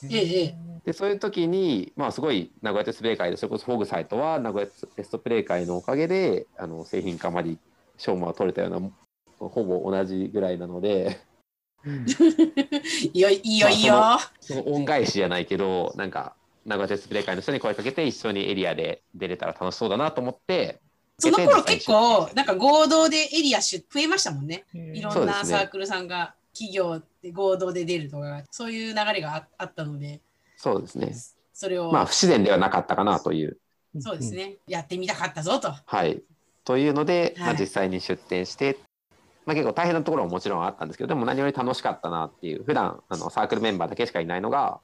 ええええ。でそういう時に、まあ、すごい名古屋テストプレイ会でそれこそフォグサイトは名古屋テストプレイ会のおかげであの製品化まで賞も取れたようなほぼ同じぐらいなので。いいよ、いいよ、いいよ。まその恩返しじゃないけどなんか名古屋テストプレイ会の人に声かけて一緒にエリアで出れたら楽しそうだなと思ってその頃結構、なんか合同でエリア出増えましたもんね。いろんなサークルさんが企業で合同で出るとか、そういう流れがああったので、そうですね。それを、まあ不自然ではなかったかなという。そうですね、やってみたかったぞと。はい。というので、まあ、はい実際に出店して、まあ、結構大変なところももちろんあったんですけどでも何より楽しかったなっていう。普段あのサークルメンバーだけしかいないのが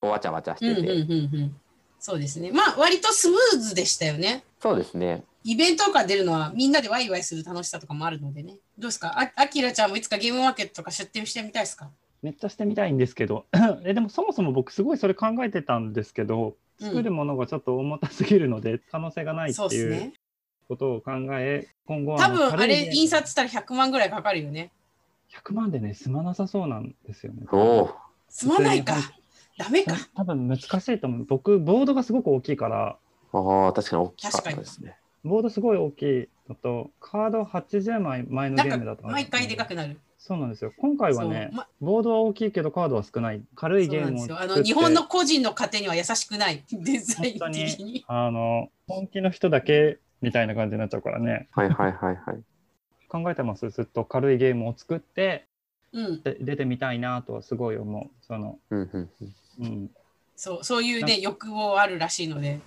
わちゃわちゃしうんてて、うんうんうん。そうですね。まあ、割とスムーズでしたよね。そうですねイベントとか出るのはみんなでワイワイする楽しさとかもあるのでね。どうですか？ああきらちゃんもいつかゲームマーケットとか出店してみたいですか？めっちゃしてみたいんですけど えでもそもそも僕すごいそれ考えてたんですけどうん作るものがちょっと重たすぎるので可能性がないっていうそうですね。ことを考え今後は多分あれ印刷したら100万ぐらいかかるよね。100万でね済まなさそうなんですよね。おおすまないか。ダメか。多分難しいと思う。僕ボードがすごく大きいから。ああ確かに大きかったですね。ボードすごい大きいのとカード80枚前のゲームだと毎回でかくなる。そうなんですよ。今回はねまボードは大きいけどカードは少ない。軽いゲームをなんですよ。あ作って。の日本の個人の家庭には優しくない。デザイン本当的に。あの本気の人だけみたいな感じになっちゃうからね。はいはいはいはい。考えてます。ずっと軽いゲームを作ってうん、で出てみたいなとはすごい思う。その、うんうんうんうん、そうそういうね欲望あるらしいので。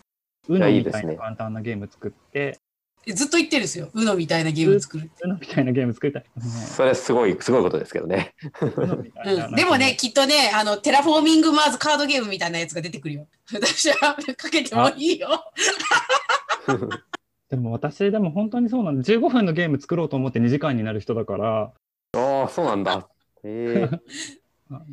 うのみたいな簡単なゲーム作って。えずっと言ってるんですよ。うのみたいなゲーム作るって。うのみたいなゲーム作りたい、ねそれすごいすごいことですけどね。うん、でもね、きっとね、あの、テラフォーミングマーズカードゲームみたいなやつが出てくるよ。私はかけてもいいよ。でも私でも本当にそうなんで15分のゲーム作ろうと思って2時間になる人だから。ああそうなんだ。ええあ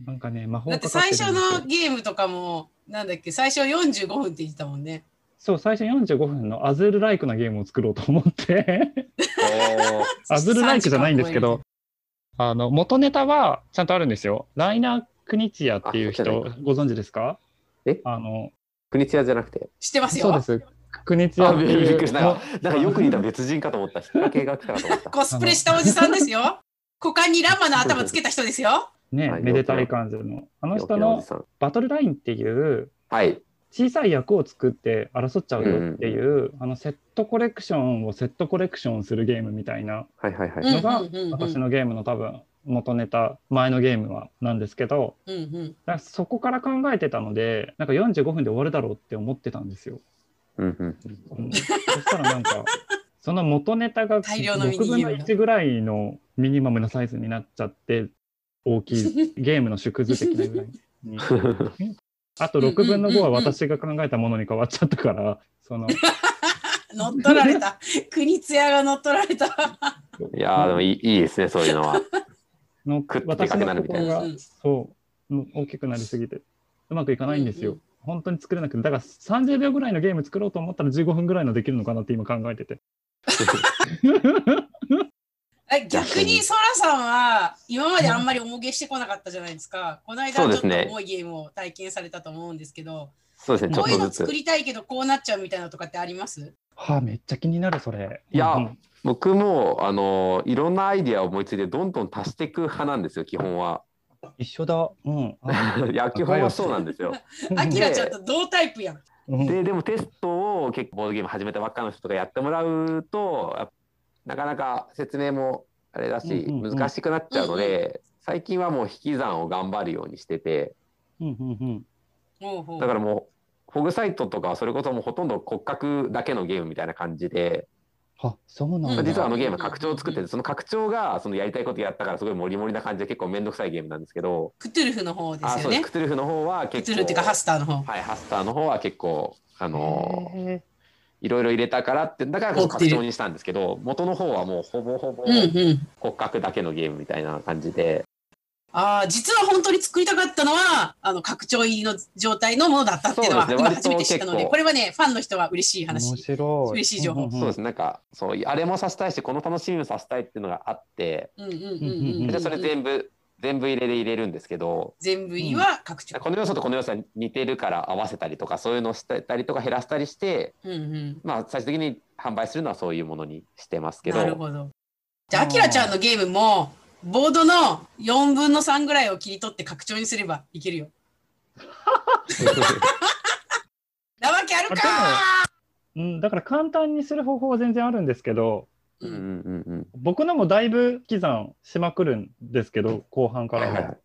なんかね魔法だって最初のゲームとかも、なんだっけ、最初45分って言ってたもんね。そう最初45分のアズールライクなゲームを作ろうと思って。アズールライクじゃないんですけどあの元ネタはちゃんとあるんですよ。ライナー・クニチアっていう人ご存知ですか？え？あの国津屋じゃなくて？知ってますよ。そうです。クニチアあっていうびっくりした。なんかのなんかよく似た別人かと思った。かと思ったコスプレしたおじさんですよ。股間にランマの頭つけた人ですよ。ね、はいめでたい感じの。あの人のバトルラインっていうはい。小さい役を作って争っちゃうよっていう、あのセットコレクションをセットコレクションするゲームみたいなはいはいはい、うんのがうんうんうん私のゲームの多分元ネタ前のゲームはなんですけどうんうん。だからそこから考えてたのでなんか45分で終わるだろうって思ってたんですよ。うんうん。うん。そしたらなんかその元ネタが大量のミ6分のニゲームが1ぐらいのミニマムなサイズになっちゃって大きいゲームの縮図的なぐらいに。うんあと6分の5は私が考えたものに変わっちゃったから、その、乗っ取られた。国津屋が乗っ取られた。いやーでもいいいいですねそういうのはの私かけなのるみたいな心がうんうんそう、うん大きくなりすぎて、うまくいかないんですよ。本当に作れなくて、だから30秒ぐらいのゲーム作ろうと思ったら15分ぐらいのできるのかなって今考えてて。え逆にソラさんは今まであんまり重げしてこなかったじゃないですか。この間ちょっと重いゲームを体験されたと思うんですけど、そうですね、ちょこういうっとずつの作。りたいけどこうなっちゃうみたいなのとかってあります？はあ、めっちゃ気になる、それ。いやうん僕もあのいろんなアイディアを思いついてどんどん足していく派なんですよ基本は。一緒だ。うん。あ いや基本はそうなんですよ。アキラちゃんと同タイプやん。うんででもテストを結構ボードゲーム始めたばっかの人とかやってもらうとやっなかなか説明もあれだしうんうんうん。難しくなっちゃうので、最近はもう引き算を頑張るようにしてて。うんうんうん。ほうほう。だからもうフォグサイトとかはそれこそもうほとんど骨格だけのゲームみたいな感じで、あ、そうなんうん。だ。実はあのゲーム拡張を作っててその拡張がそのやりたいことやったからすごいモリモリな感じで結構面倒くさいゲームなんですけど、クトゥルフの方であそうです。すよね。クトゥルフの方はク結構トゥルフっていうかハスターの方。はい、ハスターの方は結構あのーへいろいろ入れたからってだからこそ拡張にしたんですけど元の方はもうほぼほぼうんうん。骨格だけのゲームみたいな感じで、ああ、実は本当に作りたかったのは、あの、拡張入りの状態のものだったっていうのは、そうね。今初めて知ったので、これはね、ファンの人は嬉しい話。白い。嬉しい情報。んんん。そうです。ねなんかそうあれもさせたいしこの楽しみもさせたいっていうのがあって、うんうんそれ全部全部入れで入れるんですけど全部入りは拡張。この要素とこの要素は似てるから合わせたりとかそういうのをしてたりとか減らしたりしてうんうん。まあ最終的に販売するのはそういうものにしてますけどなるほど。じゃあ、アキラちゃんのゲームも、ボードの4分の3ぐらいを切り取って拡張にすればいけるよ。なわけあるかうん、だから簡単にする方法は全然あるんですけど、うんうんうんうん僕のもだいぶ刻んしまくるんですけど、後半からは。はいはいはい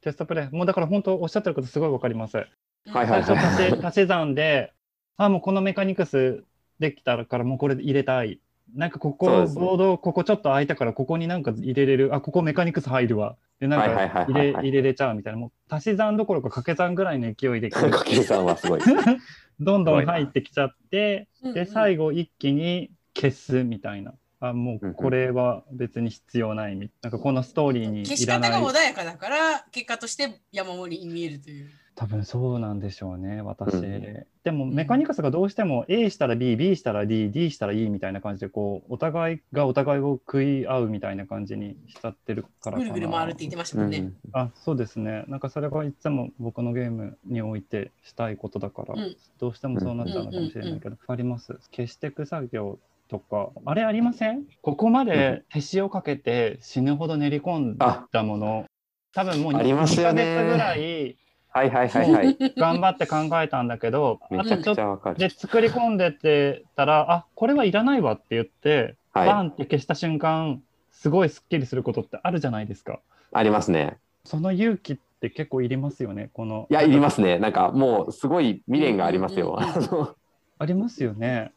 テストプレイ。もうだから本当おっしゃってることすごいわかります。はいはい最初足し足し算で、あ、もうこのメカニクスできたからもうこれ入れたい。なんかここ、ボード、ここちょっと空いたからここになんか入れれる。あ、ここメカニクス入るわ。で、なんはいはいか入はいはいはいれ入れれちゃうみたいな。もう足し算どころか掛け算ぐらいの勢いでか けるさんはすごい。どんどん入ってきちゃって、で、最後一気に消すみたいな。あ、もうこれは別に必要ないみなんかこのストーリーに消しいらない方が。穏やかだから、結果として山盛りに見えるという。多分そうなんでしょうね、私。うんでもメカニクスがどうしても A したら B、B したら D、D したら E みたいな感じで、こう、お互いがお互いを食い合うみたいな感じにしちゃってるからかな。ぐるぐる回るって言ってましたもんね。あ、そうですね。なんかそれがいつも僕のゲームにおいてしたいことだから、うんどうしてもそうなっちゃうのかもしれないけど、あります。消していく作業とか、あれありません？ここまで手塩かけて死ぬほど練り込んだもの、多分もうありますよね2ヶ月ぐらいはいはいはいはい。頑張って考えたんだけど、めちゃくあとちょっとちゃわかる。で作り込んでってたら、あこれはいらないわって言って、バはい。ンって消した瞬間、すごいすっきりすることってあるじゃないですか。ありますね。その勇気って結構いりますよね、この。いや、いりますね。なんかもうすごい未練がありますよ。うんうんうん あのありますよね。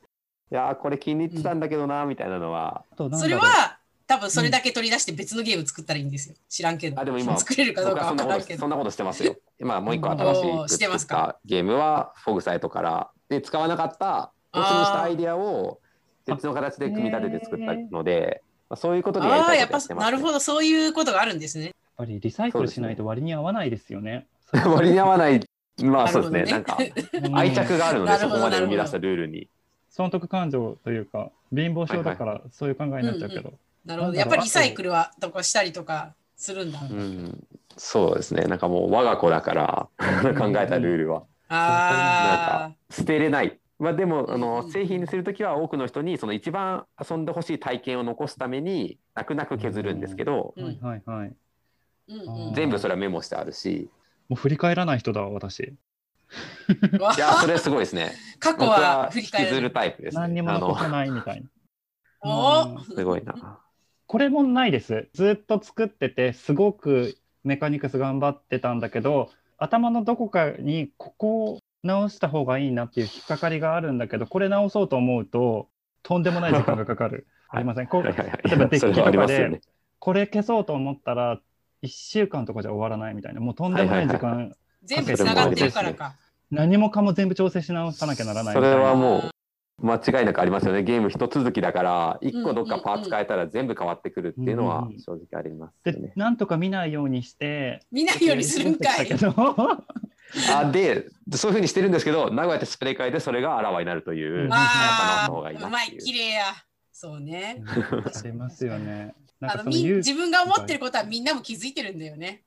いやー、これ気に入ってたんだけどな、みたいなのは。そうれは、多分それだけ取り出して別のゲーム作ったらいいんですよ。知らんけど。あでも今作れるかどうか僕はそんなわからんけど。ことそんなことしてますよ。今もう一個うん新しいしてますか？ゲームはフォグサイトからで使わなかったボツにしたアイデアを別の形で組み立てて作ったので、まあ、そういうことでやりああ、たいやっぱことやってます、ね。なるほど、そういうことがあるんですね。やっぱりリサイクルしないと割に合わないですよね。割に合わない。まあそうですね。なんか うん愛着があるので、そこまで生み出したルールに。損得感情というか、貧乏症だからそういう考えになっちゃうけど。なるほど。なんだろうやっぱりリサイクルはとかしたりとかするんだ。うん、そうですね。なんかもう我が子だから考えたルールはあ捨てれない。まあでもあのうん製品にするときは多くの人にその一番遊んでほしい体験を残すために泣く泣く削るんですけど、うんはいはいはい。全部それはメモしてあるし、もう振り返らない人だわ、私。いやそれすごいですね。過去僕はは引きず。るタイプです、ね。何にもあ残せのないみたいな。すごいな。これもないです。ずっと作ってて、すごくメカニクス頑張ってたんだけど、頭のどこかにここを直した方がいいなっていう引っかかりがあるんだけど、これ直そうと思うと、とんでもない時間がかかる。ありません。こうはいはいはい例えばデッキとかでね。これ消そうと思ったら、1週間とかじゃ終わらないみたいな、もうとんでもない時はいはい間、全部つながってるからか。何もかも全部調整し直さなきゃならないそれ。はもう間違いなくありますよね。ゲーム一続きだから、一個どっかパーツ変えたら全部変わってくるっていうのは正直ありますよでね。なんとか見ないようにして、見ないようにするんかい。けど。あでそういうふうにしてるんですけど名古屋テストプレイ会でそれがあらわになるという、ああ、う。まい、綺麗や。そうね。ありますよね。あのみ自分が思ってることはみんなも気づいてるんだよね。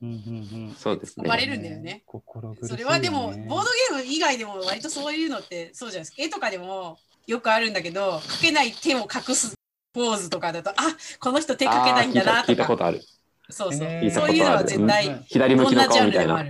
うんうんうんそうですね生まれるんだよね。心苦しいよねそれはでも、ボードゲーム以外でも割とそういうのってそうじゃないですか。絵とかでもよくあるんだけど、描けない手を隠すポーズとかだと、あこの人手描けないんだなあー聞いた聞いたとか。ことあるそうそう。えーそういうのは絶対、うん左向きの顔みたいな。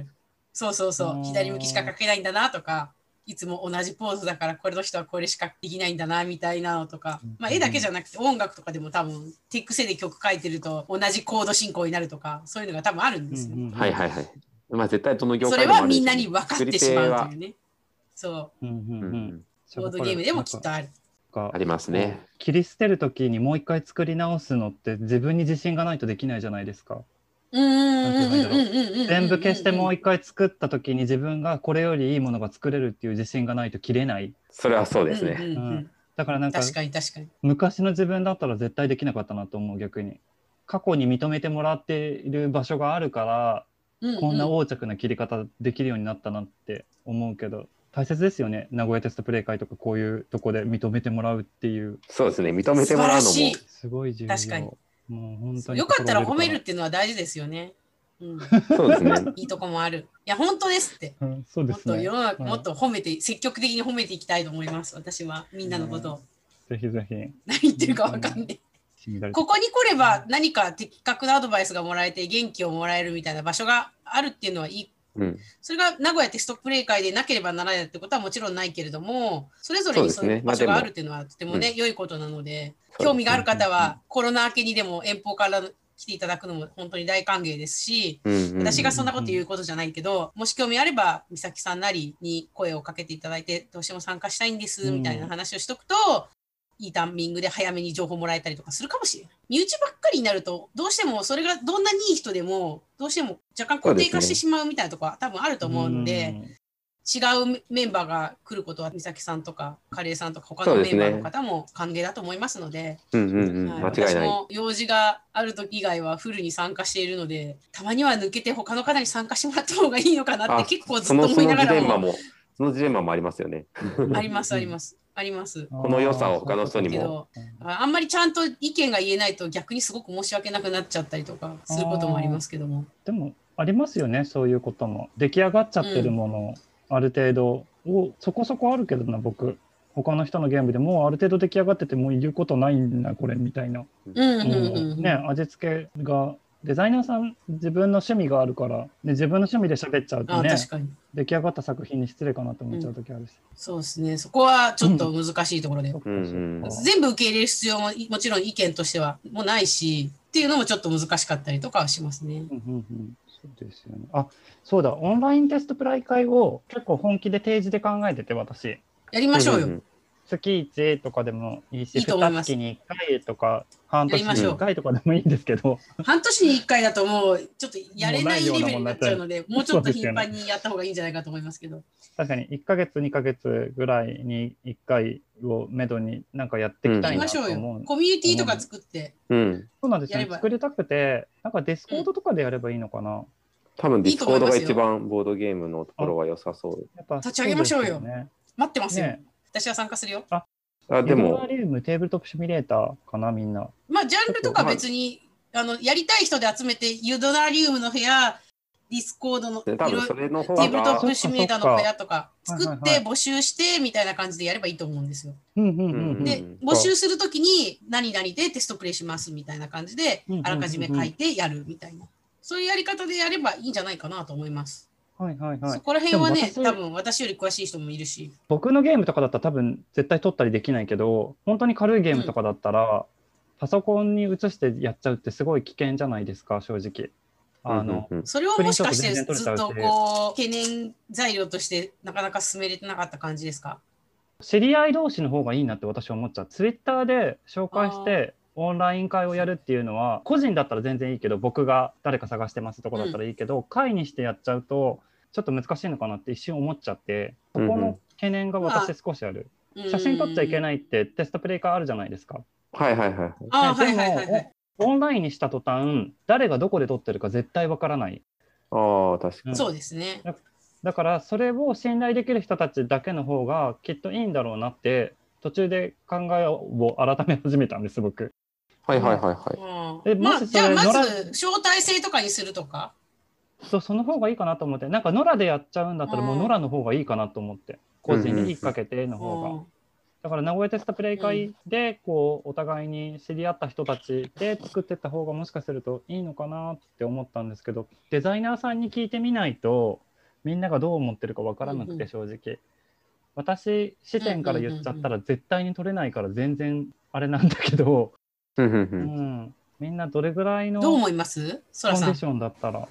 そうそうそうう。ん左向きしか描けないんだなとか、いつも同じポーズだからこれの人はこれしかできないんだなみたいなのとかうん、まあ、絵だけじゃなくて音楽とかでも多分テックセで曲書いてると同じコード進行になるとかそういうのが多分あるんですよ。うんうんはいはいはいまあ絶対どの業そ界でもあるれはみんなに分かってしまうというね、ね。そう。うんうんううんんボードゲームでもきっとある。かありますね切り捨てるときにもう一回作り直すのって自分に自信がないとできないじゃないですか。う。んうんうんうんうんうんうん。全部消してもう一回作ったときに自分がこれよりいいものが作れるっていう自信がないと切れない。それはそうですね、うんだからなん。か確かに確かに。昔の自分だったら絶対できなかったなと思う逆に。過去に認めてもらっている場所があるからうんうん。こんな横着な切り方できるようになったなって思うけど大切ですよね。名古屋テストプレイ会とかこういうとこで認めてもらうっていう。そうですね。認めてもらうのも。すごい重要。確かにもう本当によかったら褒めるっ心ていうのは大事ですよね。うん、そうですねいいとこもある。いや、本当ですって。うんそうでもっすねと世の中、うんもっと褒めて、積極的に褒めていきたいと思います。私は、みんなのことを。ぜひぜひ何言ってるかわかんない。ここに来れば何か的確なアドバイスがもらえて元気をもらえるみたいな場所があるっていうのはいい。うん。それが名古屋テストプレイ会でなければならないってことはもちろんないけれども、それぞれにそういう場所があるっていうのはとてもね、良いことなので、興味がある方はコロナ明けにでも遠方から来ていただくのも本当に大歓迎ですし、私がそんなこと言うことじゃないけど、もし興味あれば、美咲さんなりに声をかけていただいて、どうしても参加したいんです、みたいな話をしとくと、いいタイミングで早めに情報もらえたりとかするかもしれない。身内ばっかりになると、どうしてもそれがどんなにいい人でも、どうしても若干固定化してしまうみたいなところは多分あると思うので、違うメンバーが来ることは、美咲さんとか、カレーさんとか、他のメンバーの方も歓迎だと思いますので、私も用事がある時以外はフルに参加しているので、たまには抜けて他の方に参加してもらった方がいいのかなっあて結構ずそっと思いながらもそのジレンマもありますよね。ありますありますあります。この良さを他の人にも。けどああんまりちゃんと意見が言えないと逆にすごく申し訳なくなっちゃったりとかすることもありますけども。でもありますよねそういうことも。出来上がっちゃってるもの、ある程度をそこそこあるけどな僕。他の人のゲームでもうある程度出来上がっててもう言うことないんだこれみたいな、うんうんうんもう。うん。ね味付けがデザイナーさん自分の趣味があるから、ね、自分の趣味で喋っちゃうとねあ確かに。出来上がった作品に失礼かなと思っちゃう時あるし、そうですね。そこはちょっと難しいところで。うん全部受け入れる必要ももちろん意見としてはもうないしっていうのもちょっと難しかったりとかはしますね。うんうんうんそうですよね。あ、そうだ、オンラインテストプライ会を結構本気で定時で考えてて、私。やりましょうよ。んん月1とかでもいいし、いいと思います2月に1回とか、半年にやりましょう1回とかでもいいんですけど、半年に1回だともうちょっとやれないレベルになっちゃうので、もうちょっと頻繁にやった方がいいんじゃないかと思いますけど。確かに1ヶ月、2ヶ月ぐらいに1回をめどになんかやっていきやたいなりましょうと思う。よ。コミュニティとか作って。うんそうなんですよね。作りたくて、なんか Discord とかでやればいいのかな？多分 Discord が一番ボードゲームのところは良さそうやっぱ立ち上げましょうよ。待ってますよ。ね私は参加するよ。あでユドもラリウムテーブルトップシミュレーターかな、みんな。まあ、ジャンルとか別に、あの、やりたい人で集めて、ユドナリウムの部屋、ディスコードの、い多分ろいろそれの方テーブルトッがプシミュレーターの部屋とか作って募集してみたいな感じでやればいいと思うんですよ。うんうんうんうん。でうん、募集するときに何々でテストプレイしますみたいな感じであらかじめ書いてやるみたいな。そういうやり方でやればいいんじゃないかなと思います。はいはいはい。そ。こら辺はね、多分私より詳しい人もいるし。僕のゲームとかだったら多分絶対取ったりできないけど本当に軽いゲームとかだったら、パソコンに移してやっちゃうってすごい危険じゃないですか正直。あの、うんうんうん。それをもしかしてずっとこう、懸念材料としてなかなか進めれてなかった感じですか？知り合い同士の方がいいなって私は思っちゃう。ツイッターで紹介してオンライン会をやるっていうのは個人だったら全然いいけど僕が誰か探してますとこだったらいいけど、会にしてやっちゃうとちょっと難しいのかなって一瞬思っちゃってそこの懸念が私少しある、写真撮っちゃいけい。ないってテストプレイ会あるじゃないですかはいはいはいねはいはいはいはい。オンラインにした途端誰がどこで撮ってるか絶対わからないああ、確かに。そうですね。だからそれを信頼できる人たちだけの方がきっといいんだろうなって途中で考えを改め始めたんです僕。はいはいはいはい。うんまあ、じゃあまず招待制とかにするとか。そうその方がいいかなと思って。なんか野良でやっちゃうんだったらもううん野良の方がいいかなと思って。個人に引っ掛けての方が。うんだから名古屋テストプレイ会でこうお互いに知り合った人たちで作ってった方がもしかするといいのかなって思ったんですけどデザイナーさんに聞いてみないとみんながどう思ってるかわからなくて正直。私視点から言っちゃったら絶対に取れないから全然あれなんだけど、うんみんなどれぐらいのコン。ディションだったら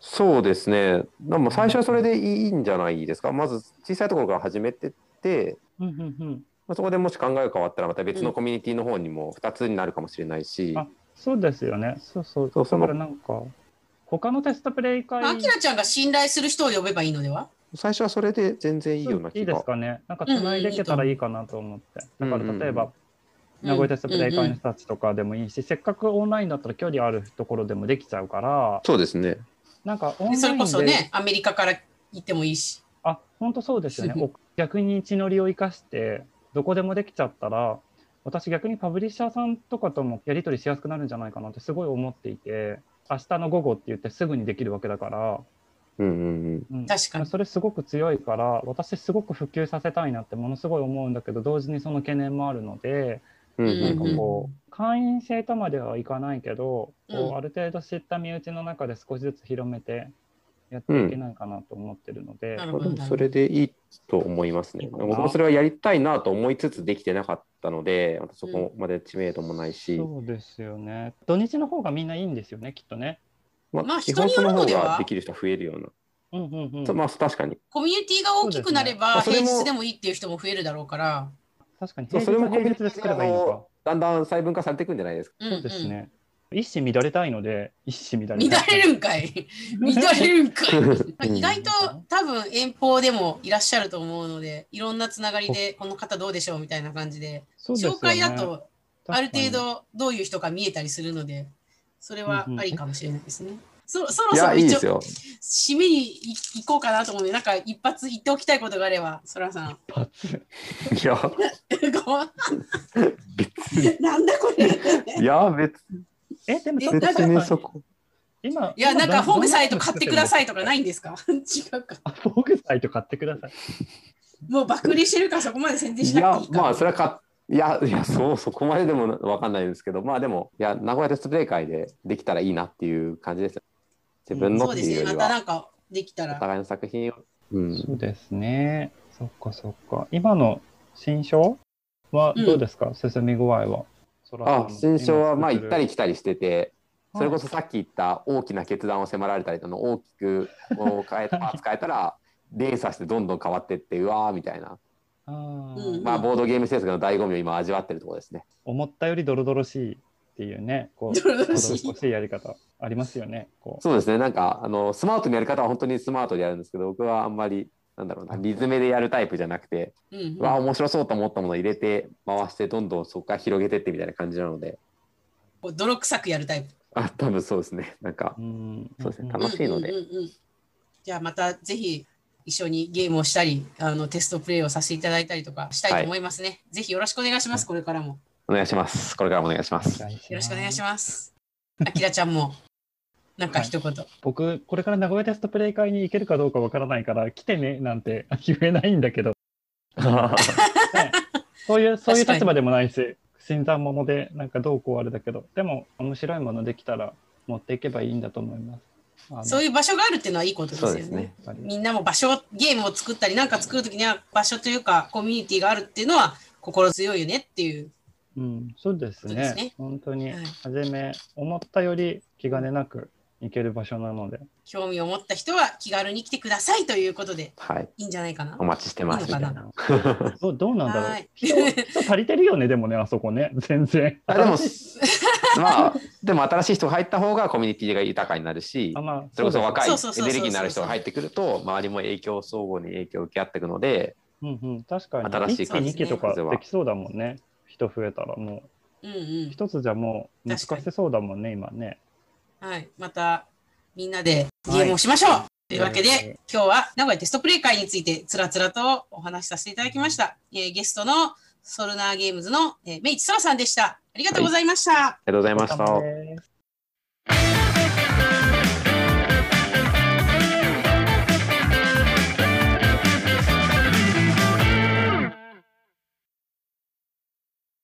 そうですね。でも最初はそれでいいんじゃないですか。まず小さいところから始めてって、うんうんうんまあそこでもし考えが変わったらまた別のコミュニティの方にも2つになるかもしれないし、あそうですよねそうそうそうそのだからなんか他のテストプレイ会まあ、アキラちゃんが信頼する人を呼べばいいのでは？最初はそれで全然いいようない気がいです。かね。なんかつないでいけたらいいかなと思って。うんだから例えば、うん名古屋テストプレイ会の人たちとかでもいいし、せっかくオンラインだったら距離あるところでもできちゃうから、そうですね。なんかオンラインで、でそれこそね、アメリカから行ってもいいし。あ、本当そうですよね。お逆に地乗りを生かして、どこでもできちゃったら、私逆にパブリッシャーさんとかともやり取りしやすくなるんじゃないかなってすごい思っていて、明日の午後って言ってすぐにできるわけだから、うんうんうん確かにそれすごく強いから私すごく普及させたいなってものすごい思うんだけど同時にその懸念もあるのでうん。うんなんかこう会員制とまではいかないけど、うんこうある程度知った身内の中で少しずつ広めてやっていけないかなと思ってるので、なるまあでもそれでいいと思いますね。僕もそれはやりたいなと思いつつできてなかったので、またそこまで知名度もないし、そうですよね土日の方がみんないいんですよねきっとね。まあまあ、基人によ本その方ができる人は増えるような。うんうんうん、そうまあ確かに。コミュニティが大きくなれば、ね平日でもいいっていう人も増えるだろうから。確かにそう平日は平日で作ればいいのか。だんだん細分化されていくんじゃないですか？うんそうですね。一糸乱れたいので一糸乱れうん乱。れるんかい。乱れるんかい。意外と多分遠方でもいらっしゃると思うので、いろんなつながりでこの方どうでしょうみたいな感じで、でね紹介だとある程度どういう人か見えたりするので、それはうんうんありかもしれないですね。そそろいや、そろ一応いいですよ。締めにい行こうかなと思うので、なんか一発言っておきたいことがあれば、そらさん。一発？いや、ご なんだこれ。いや、別え、でも別にそこ。今、いや、なんかフォーグサイトど買ってくださいとかないんですか？違うか。あ、フォーグサイト買ってください。もう爆売りしてるからそこまで宣伝しなくていい、か。まあ、それはか、いや、いや、そう、そこまででもわかんないですけど、まあでも、いや、名古屋テストプレイ会でできたらいいなっていう感じですよ。自分のってそうですね。まいうよりは、たなんかできたら。お互いの作品を。うん。そうですね。そっかそっか。今の新章はどうですか、進み具合は。あ、新章はまあ行ったり来来たりしてて、それこそさっき言った大きな決断を迫られたりとの大きくこう変えパーツ変えたら連鎖してどんどん変わってってうわーみたいな、あまあボードゲーム制作の醍醐味を今味わってるところですね。思ったよりドロドロしいっていうね、こう、しいやり方ありますよね。こう。そうですねなんかあのスマートにやる方は本当にスマートでやるんですけど僕はあんまりなんだろうなリズムでやるタイプじゃなくて、うんうん。うわー面白そうと思ったものを入れて回してどんどんそこから広げてってみたいな感じなので。泥臭くやるタイプ。あ多分そうですね。なんかうんそうですね。ん。楽しいので。うんうんうんうん。じゃあまたぜひ一緒にゲームをしたり、あのテストプレイをさせていただいたりとかしたいと思いますね。ぜひよろしくお願いします、これからも。お願いしますこれからもお願いします。よろしくお願いします。あきらちゃんも、なんか一言。僕、これから名古屋テストプレイ会に行けるかどうかわからないから、来てねなんて言えないんだけど、ね そういう、そういう立場でもないし、新参者でなんかどうこうあれだけど、でも面白いものできたら持っていけばいいんだと思います。そういう場所があるっていうのはいいことですよね。ね。みんなも場所、ゲームを作ったり、なんか作るときには場所というか、コミュニティがあるっていうのは心強いよねっていう。うん、そうですね。すね本当にはい、初め、思ったより気兼ねなく行ける場所なので、興味を持った人は気軽に来てくださいということではいいいんじゃないかなお。待ちしてますみたいい。どうどうなんだろうはい人。人足りてるよね、でもね、あそこね、全然。あでも まあでも新しい人が入った方がコミュニティが豊かになるしあまあ、それこそ若いエネルギーのある人が入ってくると周りも影響相互に影響を受け合っていくのでうんうん、確かに。新しい1期、2期とかできそうだもんね。人増えたらもうんうう、ん。一つじゃもう難しそうだもんね、今ね。はい。またみんなでゲームをしましょう。というわけで、今日は名古屋テストプレイ会についてつらつらとお話しさせていただきました。えーゲストのソルナーゲームズの、えー、メイチソラさんでした。ありがとうございました。ありがとうございました。